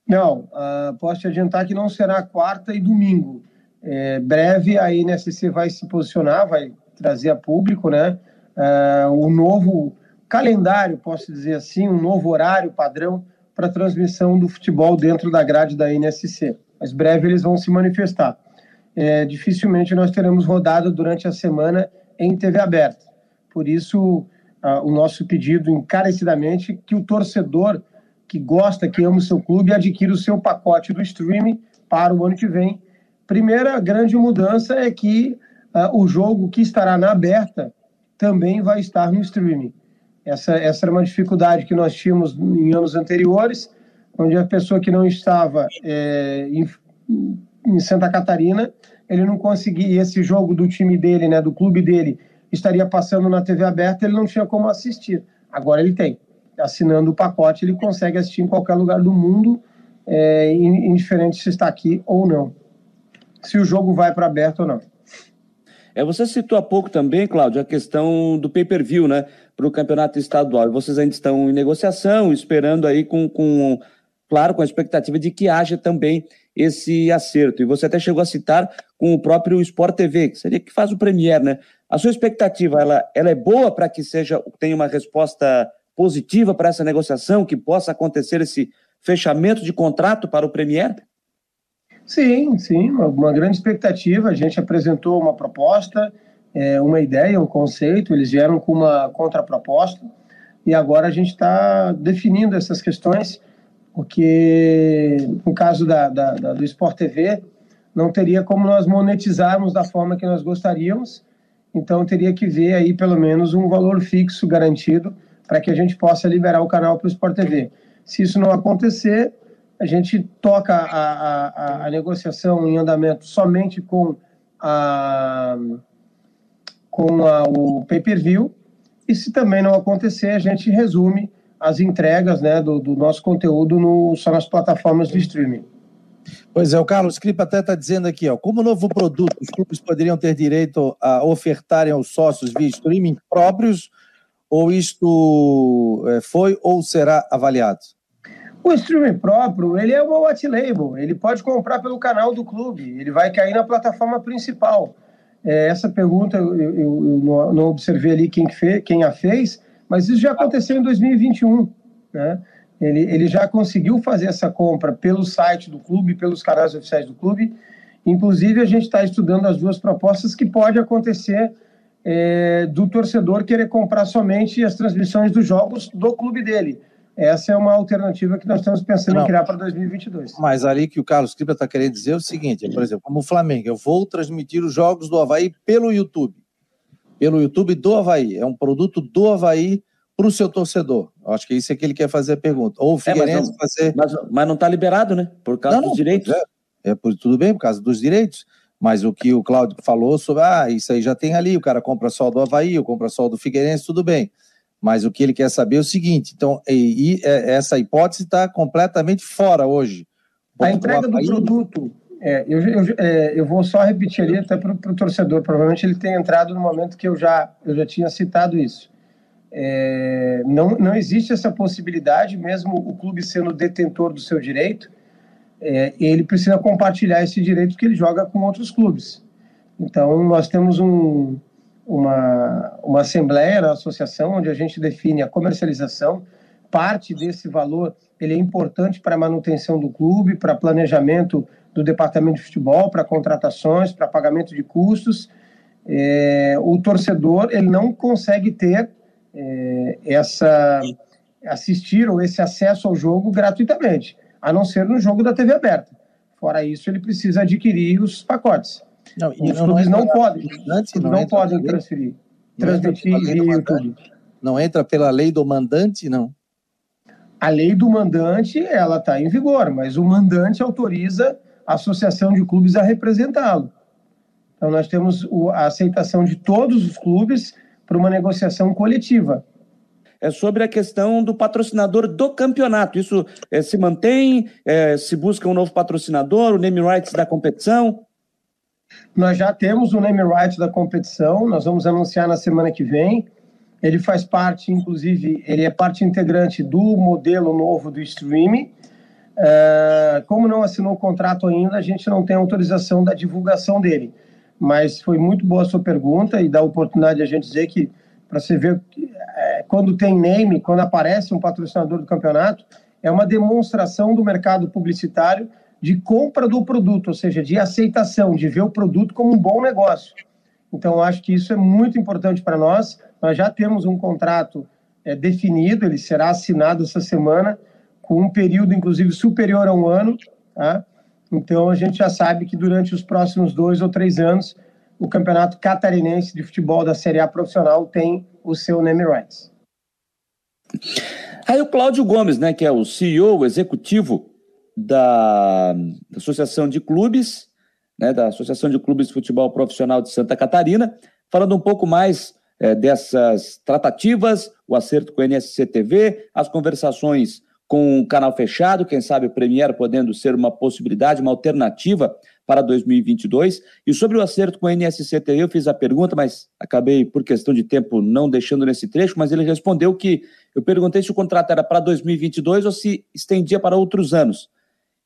Não, uh, posso te adiantar que não será quarta e domingo. É, breve a INSC vai se posicionar, vai trazer a público, né? Uh, o novo calendário, posso dizer assim, um novo horário padrão para transmissão do futebol dentro da grade da INSC. Mas breve eles vão se manifestar. É, dificilmente nós teremos rodada durante a semana em TV aberta. Por isso, o nosso pedido encarecidamente que o torcedor que gosta, que ama o seu clube, adquira o seu pacote do streaming para o ano que vem. Primeira grande mudança é que uh, o jogo que estará na aberta também vai estar no streaming. Essa, essa era uma dificuldade que nós tínhamos em anos anteriores, onde a pessoa que não estava é, em, em Santa Catarina ele não conseguia esse jogo do time dele, né, do clube dele, estaria passando na TV aberta, ele não tinha como assistir. Agora ele tem. Assinando o pacote, ele consegue assistir em qualquer lugar do mundo, é, indiferente se está aqui ou não. Se o jogo vai para aberto ou não.
É, você citou há pouco também, Cláudio, a questão do pay-per-view, né, para o campeonato estadual. Vocês ainda estão em negociação, esperando aí com, com, claro, com a expectativa de que haja também esse acerto. E você até chegou a citar com o próprio Sport TV, que seria que faz o Premier, né? A sua expectativa, ela, ela é boa para que seja tenha uma resposta positiva para essa negociação, que possa acontecer esse fechamento de contrato para o Premier?
Sim, sim, uma, uma grande expectativa. A gente apresentou uma proposta, é, uma ideia, um conceito, eles vieram com uma contraproposta e agora a gente está definindo essas questões, porque no caso da, da, da, do Sport TV, não teria como nós monetizarmos da forma que nós gostaríamos, então teria que ver aí pelo menos um valor fixo garantido para que a gente possa liberar o canal para o Sport TV. Se isso não acontecer, a gente toca a, a, a negociação em andamento somente com, a, com a, o pay-per-view, e se também não acontecer, a gente resume as entregas né, do, do nosso conteúdo no, só nas plataformas de streaming.
Pois é, o Carlos Cripa até está dizendo aqui, ó, como novo produto, os clubes poderiam ter direito a ofertarem aos sócios via streaming próprios, ou isto é, foi ou será avaliado?
O streaming próprio, ele é uma white label, ele pode comprar pelo canal do clube, ele vai cair na plataforma principal. É, essa pergunta eu, eu, eu, não observei ali quem, fez, quem a fez, mas isso já aconteceu em 2021, né? Ele, ele já conseguiu fazer essa compra pelo site do clube, pelos canais oficiais do clube. Inclusive, a gente está estudando as duas propostas que pode acontecer é, do torcedor querer comprar somente as transmissões dos jogos do clube dele. Essa é uma alternativa que nós estamos pensando Não, em criar para 2022.
Mas ali que o Carlos Cripa está querendo dizer é o seguinte, por exemplo, como o Flamengo, eu vou transmitir os jogos do Havaí pelo YouTube. Pelo YouTube do Havaí. É um produto do Havaí para o seu torcedor. Acho que isso é que ele quer fazer a pergunta. Ou o Figueirense é,
mas
fazer...
Mas, mas não está liberado, né? Por causa não, dos direitos.
É, é, tudo bem, por causa dos direitos. Mas o que o Cláudio falou sobre, ah, isso aí já tem ali, o cara compra só do Havaí, ou compra só do Figueirense, tudo bem. Mas o que ele quer saber é o seguinte: então, e, e é, essa hipótese está completamente fora hoje.
A entrega do produto, é, eu, eu, é, eu, vou só repetir ali até para o torcedor, provavelmente ele tem entrado no momento que eu já, eu já tinha citado isso. É, não, não existe essa possibilidade, mesmo o clube sendo detentor do seu direito, é, ele precisa compartilhar esse direito porque ele joga com outros clubes. Então, nós temos um, uma, uma assembleia na associação onde a gente define a comercialização. Parte desse valor ele é importante para a manutenção do clube, para planejamento do departamento de futebol, para contratações, para pagamento de custos. É, o torcedor ele não consegue ter é, essa assistir ou esse acesso ao jogo gratuitamente, a não ser no jogo da TV aberta. Fora isso, ele precisa adquirir os pacotes. Não, Os não, clubes não, não podem, não, não podem transferir, transmitir via YouTube.
Não entra pela lei do mandante, não?
A lei do mandante, ela está em vigor, mas o mandante autoriza a associação de clubes a representá-lo. Então, nós temos a aceitação de todos os clubes para uma negociação coletiva.
É sobre a questão do patrocinador do campeonato. Isso é, se mantém? É, se busca um novo patrocinador, o name rights da competição?
Nós já temos o name right da competição, nós vamos anunciar na semana que vem. Ele faz parte, inclusive, ele é parte integrante do modelo novo do streaming. Uh, como não assinou o contrato ainda, a gente não tem autorização da divulgação dele. Mas foi muito boa a sua pergunta e dá a oportunidade de a gente dizer que, para você ver, é, quando tem name, quando aparece um patrocinador do campeonato, é uma demonstração do mercado publicitário de compra do produto, ou seja, de aceitação, de ver o produto como um bom negócio. Então, acho que isso é muito importante para nós. Nós já temos um contrato é, definido, ele será assinado essa semana, com um período, inclusive, superior a um ano. Tá? Então, a gente já sabe que durante os próximos dois ou três anos, o Campeonato Catarinense de Futebol da Série A Profissional tem o seu name rights.
Aí o Cláudio Gomes, né, que é o CEO executivo da Associação de Clubes, né, da Associação de Clubes de Futebol Profissional de Santa Catarina, falando um pouco mais é, dessas tratativas, o acerto com a NSC TV, as conversações com o canal fechado, quem sabe o Premier podendo ser uma possibilidade, uma alternativa para 2022. E sobre o acerto com a NSC TV, eu fiz a pergunta, mas acabei, por questão de tempo, não deixando nesse trecho, mas ele respondeu que eu perguntei se o contrato era para 2022 ou se estendia para outros anos.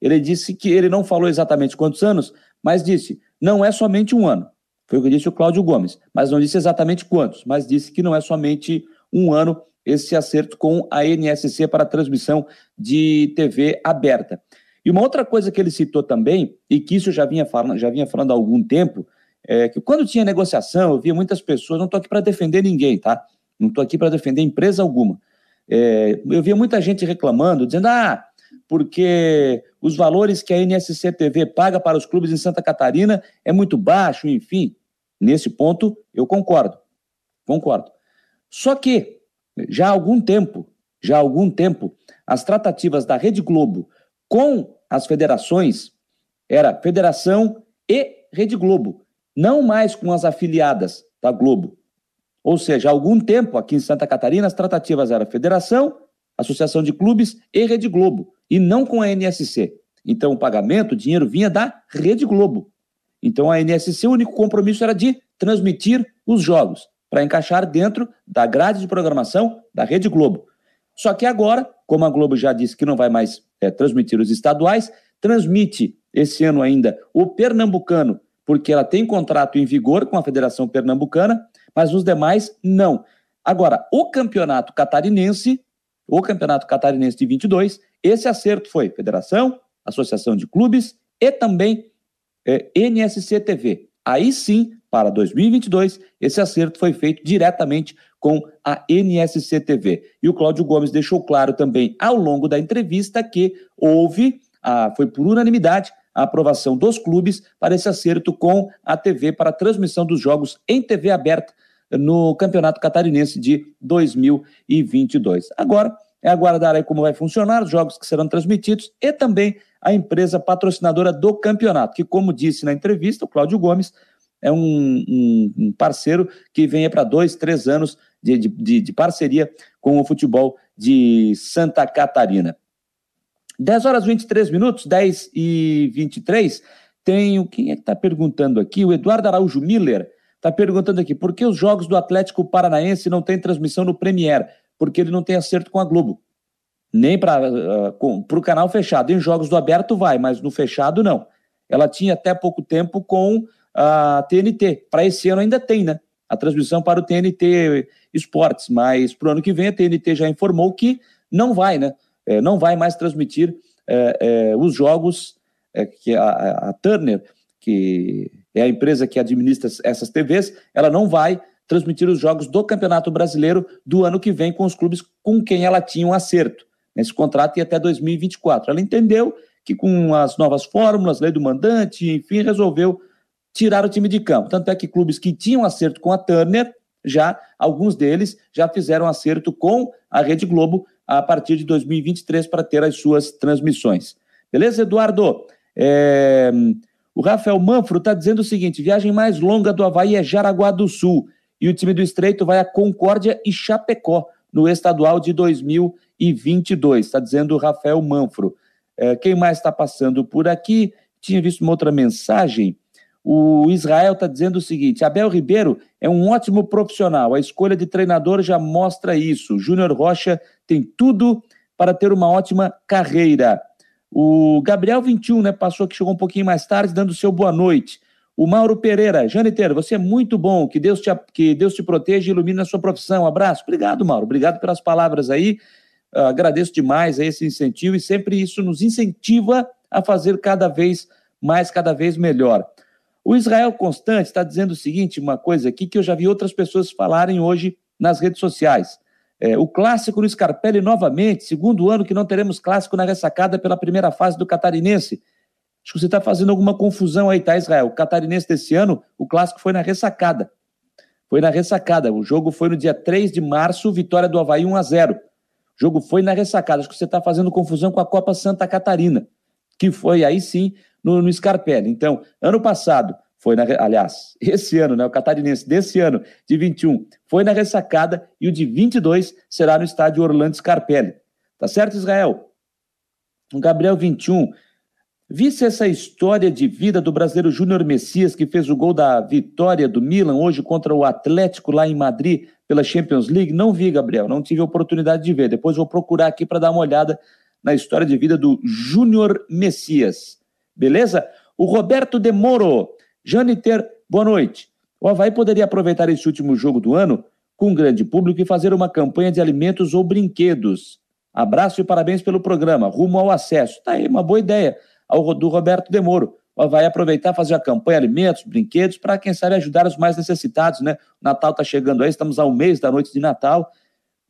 Ele disse que ele não falou exatamente quantos anos, mas disse, não é somente um ano. Foi o que disse o Cláudio Gomes, mas não disse exatamente quantos, mas disse que não é somente um ano esse acerto com a NSC para transmissão de TV aberta. E uma outra coisa que ele citou também, e que isso eu já vinha falando, já vinha falando há algum tempo, é que quando tinha negociação, eu via muitas pessoas, não estou aqui para defender ninguém, tá? Não estou aqui para defender empresa alguma. É, eu via muita gente reclamando, dizendo, ah, porque os valores que a NSC TV paga para os clubes em Santa Catarina é muito baixo, enfim. Nesse ponto, eu concordo. Concordo. Só que, já há algum tempo, já há algum tempo, as tratativas da Rede Globo com as federações era Federação e Rede Globo, não mais com as afiliadas da Globo. Ou seja, há algum tempo aqui em Santa Catarina as tratativas eram Federação, Associação de Clubes e Rede Globo, e não com a NSC. Então o pagamento, o dinheiro vinha da Rede Globo. Então a NSC, o único compromisso era de transmitir os jogos, para encaixar dentro da grade de programação da Rede Globo. Só que agora, como a Globo já disse que não vai mais é, transmitir os estaduais, transmite esse ano ainda o Pernambucano, porque ela tem contrato em vigor com a Federação Pernambucana, mas os demais não. Agora, o campeonato catarinense, o campeonato catarinense de 22, esse acerto foi Federação, Associação de Clubes e também é, NSC TV. Aí sim, para 2022, esse acerto foi feito diretamente com a NSC TV. E o Cláudio Gomes deixou claro também ao longo da entrevista que houve, a, foi por unanimidade, a aprovação dos clubes para esse acerto com a TV para a transmissão dos jogos em TV aberta no Campeonato Catarinense de 2022. Agora é aguardar aí como vai funcionar os jogos que serão transmitidos e também a empresa patrocinadora do campeonato, que, como disse na entrevista, o Cláudio Gomes é um, um, um parceiro que vem para dois, três anos de, de, de, parceria com o futebol de Santa Catarina. 10 horas e 23 minutos, 10 e 23. Tenho. Quem é que está perguntando aqui? O Eduardo Araújo Miller está perguntando aqui: por que os jogos do Atlético Paranaense não têm transmissão no Premier? Porque ele não tem acerto com a Globo nem para uh, o canal fechado. Em jogos do aberto vai, mas no fechado não. Ela tinha até pouco tempo com a TNT. Para esse ano ainda tem, né? A transmissão para o TNT Esportes, mas para o ano que vem a TNT já informou que não vai, né? É, não vai mais transmitir é, é, os jogos é, que a, a, Turner, que é a empresa que administra essas TVs, ela não vai transmitir os jogos do Campeonato Brasileiro do ano que vem com os clubes com quem ela tinha um acerto. Esse contrato ia até 2024. Ela entendeu que com as novas fórmulas, lei do mandante, enfim, resolveu tirar o time de campo. Tanto é que clubes que tinham acerto com a Turner, já alguns deles já fizeram acerto com a Rede Globo a partir de 2023 para ter as suas transmissões. Beleza, Eduardo? É... O Rafael Manfro está dizendo o seguinte: viagem mais longa do Havaí é Jaraguá do Sul. E o time do Estreito vai a Concórdia e Chapecó no estadual de 2022, está dizendo Rafael Manfro. É, quem mais está passando por aqui? Tinha visto uma outra mensagem. O Israel está dizendo o seguinte: Abel Ribeiro é um ótimo profissional, a escolha de treinador já mostra isso. Júnior Rocha tem tudo para ter uma ótima carreira. O Gabriel 21, né, passou aqui, chegou um pouquinho mais tarde, dando seu boa noite. O Mauro Pereira, Janiteiro, você é muito bom, que Deus te, que Deus te proteja e ilumine a sua profissão. Um abraço. Obrigado, Mauro. Obrigado pelas palavras aí. Uh, agradeço demais esse incentivo e sempre isso nos incentiva a fazer cada vez mais, cada vez melhor. O Israel Constante está dizendo o seguinte, uma coisa aqui que eu já vi outras pessoas falarem hoje nas redes sociais. É, o clássico no Scarpelli novamente, segundo ano que não teremos clássico na ressacada pela primeira fase do Catarinense. Acho que você está fazendo alguma confusão aí, tá, Israel? O catarinense desse ano, o clássico foi na ressacada. Foi na ressacada. O jogo foi no dia 3 de março, vitória do Havaí 1 a 0 O jogo foi na ressacada. Acho que você está fazendo confusão com a Copa Santa Catarina, que foi aí sim no, no Scarpelli. Então, ano passado, foi na, aliás, esse ano, né, o catarinense desse ano, de 21, foi na ressacada e o de 22 será no estádio Orlando Scarpelli. Tá certo, Israel? O Gabriel 21, visse essa história de vida do brasileiro Júnior Messias, que fez o gol da vitória do Milan hoje contra o Atlético lá em Madrid pela Champions League? Não vi, Gabriel, não tive a oportunidade de ver. Depois vou procurar aqui para dar uma olhada na história de vida do Júnior Messias. Beleza? O Roberto Demoro Janiter, boa noite. O Havaí poderia aproveitar esse último jogo do ano com um grande público e fazer uma campanha de alimentos ou brinquedos. Abraço e parabéns pelo programa. Rumo ao acesso. Tá aí, uma boa ideia ao, do Roberto Demoro. Havaí aproveitar, fazer a campanha alimentos, brinquedos, para quem sabe ajudar os mais necessitados, né? O Natal está chegando aí, estamos ao mês da noite de Natal.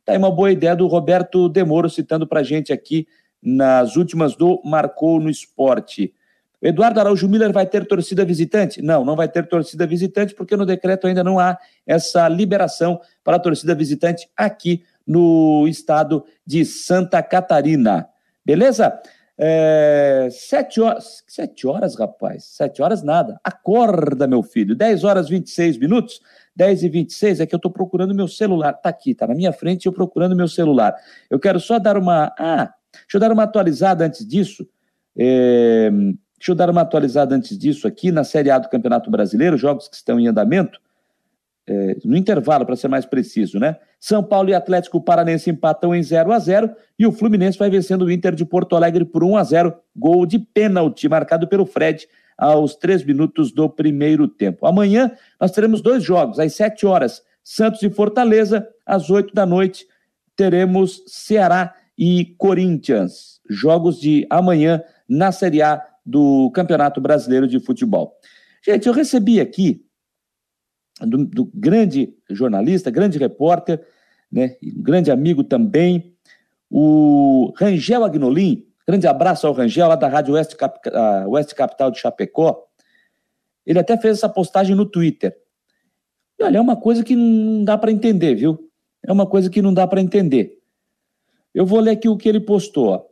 Tá aí uma boa ideia do Roberto Demoro citando para gente aqui nas últimas do Marcou no Esporte. Eduardo Araújo Miller vai ter torcida visitante? Não, não vai ter torcida visitante, porque no decreto ainda não há essa liberação para a torcida visitante aqui no estado de Santa Catarina. Beleza? É, sete horas. Sete horas, rapaz. Sete horas nada. Acorda, meu filho. Dez horas vinte e seis minutos. Dez e vinte e seis é que eu estou procurando meu celular. Tá aqui, tá na minha frente, eu procurando meu celular. Eu quero só dar uma. Ah, deixa eu dar uma atualizada antes disso. É, Deixa eu dar uma atualizada antes disso aqui na Série A do Campeonato Brasileiro, jogos que estão em andamento, é, no intervalo, para ser mais preciso, né? São Paulo e Atlético Paranense empatam em 0 a 0 e o Fluminense vai vencendo o Inter de Porto Alegre por 1 a 0 gol de pênalti marcado pelo Fred aos três minutos do primeiro tempo. Amanhã nós teremos dois jogos, às 7 horas, Santos e Fortaleza, às 8 da noite, teremos Ceará e Corinthians. Jogos de amanhã na Série A do Campeonato Brasileiro de Futebol. Gente, eu recebi aqui do, do grande jornalista, grande repórter, né, grande amigo também, o Rangel Agnolin. Grande abraço ao Rangel, lá da Rádio Oeste, Cap, Oeste Capital de Chapecó. Ele até fez essa postagem no Twitter. E olha, é uma coisa que não dá para entender, viu? É uma coisa que não dá para entender. Eu vou ler aqui o que ele postou.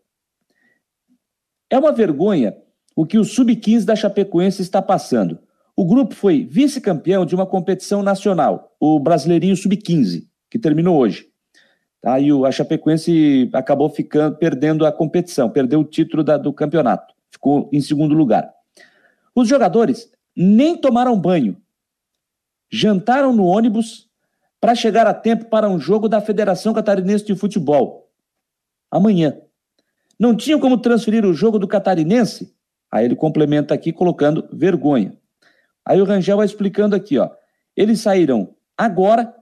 É uma vergonha o que o Sub-15 da Chapecoense está passando. O grupo foi vice-campeão de uma competição nacional, o Brasileirinho Sub-15, que terminou hoje. Tá? E a Chapecoense acabou ficando, perdendo a competição, perdeu o título da, do campeonato, ficou em segundo lugar. Os jogadores nem tomaram banho, jantaram no ônibus para chegar a tempo para um jogo da Federação Catarinense de Futebol. Amanhã. Não tinham como transferir o jogo do Catarinense Aí ele complementa aqui colocando vergonha. Aí o Rangel vai explicando aqui, ó. Eles saíram agora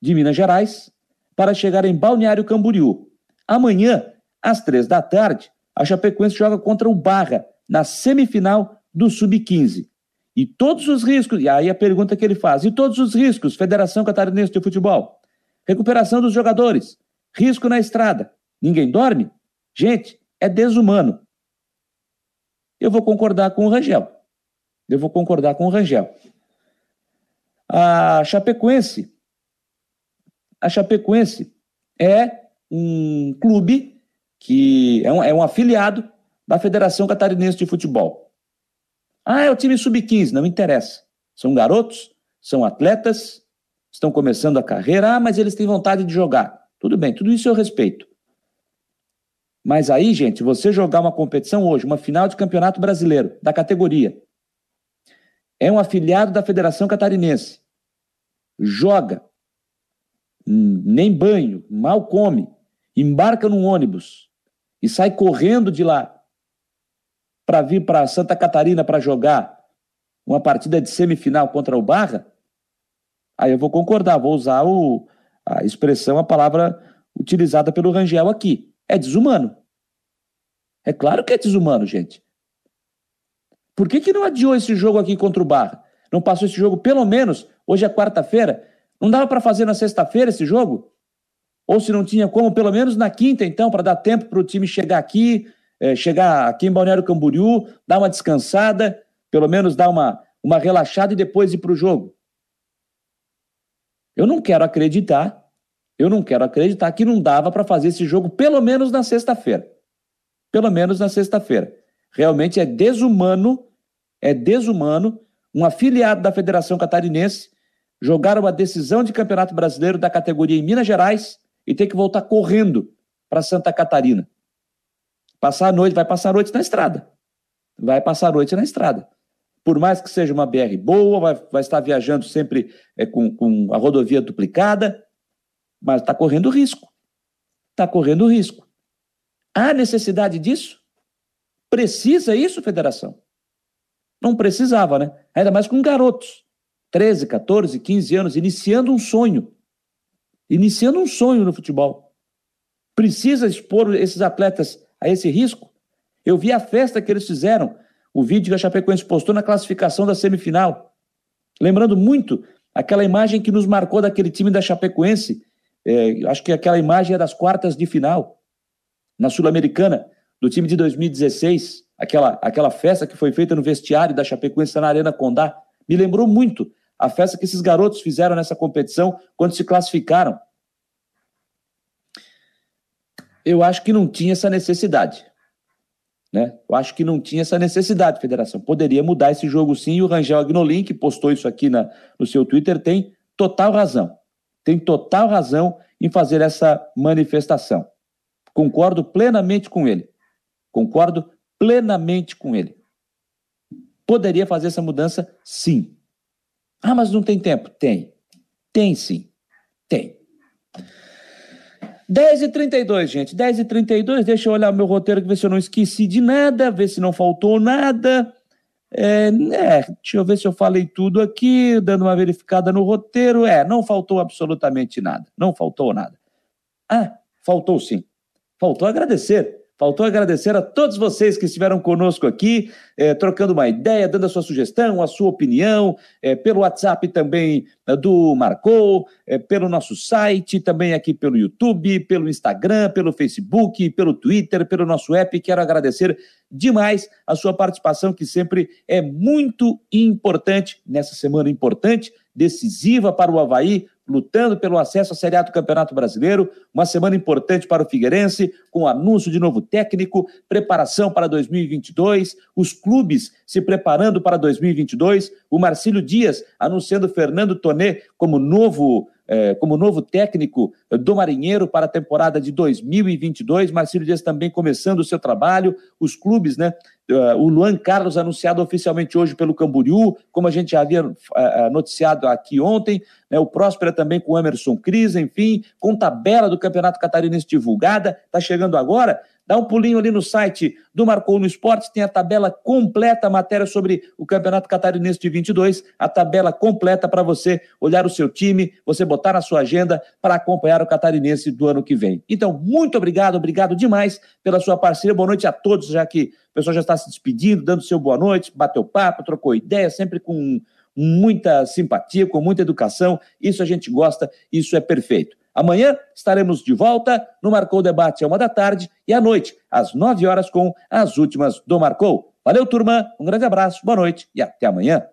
de Minas Gerais para chegar em Balneário Camboriú. Amanhã, às três da tarde, a Chapecoense joga contra o Barra na semifinal do Sub-15. E todos os riscos, e aí a pergunta que ele faz, e todos os riscos, Federação Catarinense de Futebol, recuperação dos jogadores, risco na estrada, ninguém dorme? Gente, é desumano eu vou concordar com o Rangel. Vou concordar com o Rangel. A Chapecoense, a Chapecoense é um clube que é um, é um afiliado da Federação Catarinense de Futebol. Ah, é o time sub-15, não interessa. São garotos, são atletas, estão começando a carreira, ah, mas eles têm vontade de jogar. Tudo bem, tudo isso eu respeito. Mas aí, gente, você jogar uma competição hoje, uma final de campeonato brasileiro, da categoria, é um afiliado da Federação Catarinense, joga, nem banho, mal come, embarca num ônibus. E sai correndo de lá para vir para Santa Catarina para jogar uma partida de semifinal contra o Barra, aí eu vou concordar, vou usar o, a expressão, a palavra utilizada pelo Rangel aqui. É desumano. É claro que é desumano, gente. Por que, que não adiou esse jogo aqui contra o Barra? Não passou esse jogo pelo menos, hoje é quarta-feira, não dava para fazer na sexta-feira esse jogo? Ou se não tinha como, pelo menos na quinta, então, para dar tempo para o time chegar aqui, é, chegar aqui em Balneário Camboriú, dar uma descansada, pelo menos dar uma, uma relaxada e depois ir para o jogo. Eu não quero acreditar eu não quero acreditar que não dava para fazer esse jogo pelo menos na sexta-feira. Pelo menos na sexta-feira. Realmente é desumano, é desumano um afiliado da Federação Catarinense jogar uma decisão de Campeonato Brasileiro da categoria em Minas Gerais e ter que voltar correndo para Santa Catarina. Passar a noite, vai passar a noite na estrada. Vai passar a noite na estrada. Por mais que seja uma BR boa, vai, vai estar viajando sempre é, com, com a rodovia duplicada, mas está correndo risco. Está correndo risco. Há necessidade disso? Precisa isso, federação? Não precisava, né? Ainda mais com garotos. 13, 14, 15 anos, iniciando um sonho. Iniciando um sonho no futebol. Precisa expor esses atletas a esse risco? Eu vi a festa que eles fizeram, o vídeo que a Chapecoense postou na classificação da semifinal. Lembrando muito aquela imagem que nos marcou daquele time da Chapecoense, é, acho que aquela imagem é das quartas de final, na Sul-Americana, do time de 2016, aquela, aquela festa que foi feita no vestiário da Chapecoense na Arena Condá. Me lembrou muito a festa que esses garotos fizeram nessa competição quando se classificaram. Eu acho que não tinha essa necessidade. Né? Eu acho que não tinha essa necessidade, federação. Poderia mudar esse jogo sim, e o Rangel Agnolin, que postou isso aqui na, no seu Twitter, tem total razão. Tem total razão em fazer essa manifestação. Concordo plenamente com ele. Concordo plenamente com ele. Poderia fazer essa mudança? Sim. Ah, mas não tem tempo? Tem. Tem sim. Tem. 10h32, gente. 10h32. Deixa eu olhar meu roteiro, ver se eu não esqueci de nada, ver se não faltou nada. É, é, deixa eu ver se eu falei tudo aqui, dando uma verificada no roteiro. É, não faltou absolutamente nada. Não faltou nada. Ah, faltou sim. Faltou agradecer Faltou agradecer a todos vocês que estiveram conosco aqui, eh, trocando uma ideia, dando a sua sugestão, a sua opinião, eh, pelo WhatsApp também eh, do Marcou, pelo nosso site, também aqui pelo YouTube, pelo Instagram, pelo Facebook, pelo Twitter, pelo nosso app. Quero agradecer demais a sua participação, que sempre é muito importante nessa semana importante, decisiva para o Havaí, lutando pelo acesso à Série A do Campeonato Brasileiro. Uma semana importante para o Figueirense, com anúncio de novo técnico, preparação para 2022, os clubes se preparando para 2022, o Marcílio Dias anunciando Fernando Tonê como novo é, como novo técnico do Marinheiro para a temporada de 2022. Marcelo Dias também começando o seu trabalho. Os clubes, né? Uh, o Luan Carlos anunciado oficialmente hoje pelo Camboriú, como a gente já havia uh, noticiado aqui ontem. Né, o Próspera também com o Emerson Cris, enfim, com tabela do Campeonato Catarinense divulgada. Está chegando agora. Dá um pulinho ali no site do Marcou no Esporte, tem a tabela completa, a matéria sobre o Campeonato Catarinense de 22, a tabela completa para você olhar o seu time, você botar na sua agenda para acompanhar o Catarinense do ano que vem. Então, muito obrigado, obrigado demais pela sua parceria. Boa noite a todos, já que o pessoal já está se despedindo, dando seu boa noite, bateu papo, trocou ideia, sempre com muita simpatia, com muita educação. Isso a gente gosta, isso é perfeito. Amanhã estaremos de volta no Marcou Debate, a uma da tarde, e à noite, às nove horas, com as últimas do Marcou. Valeu, turma, um grande abraço, boa noite e até amanhã.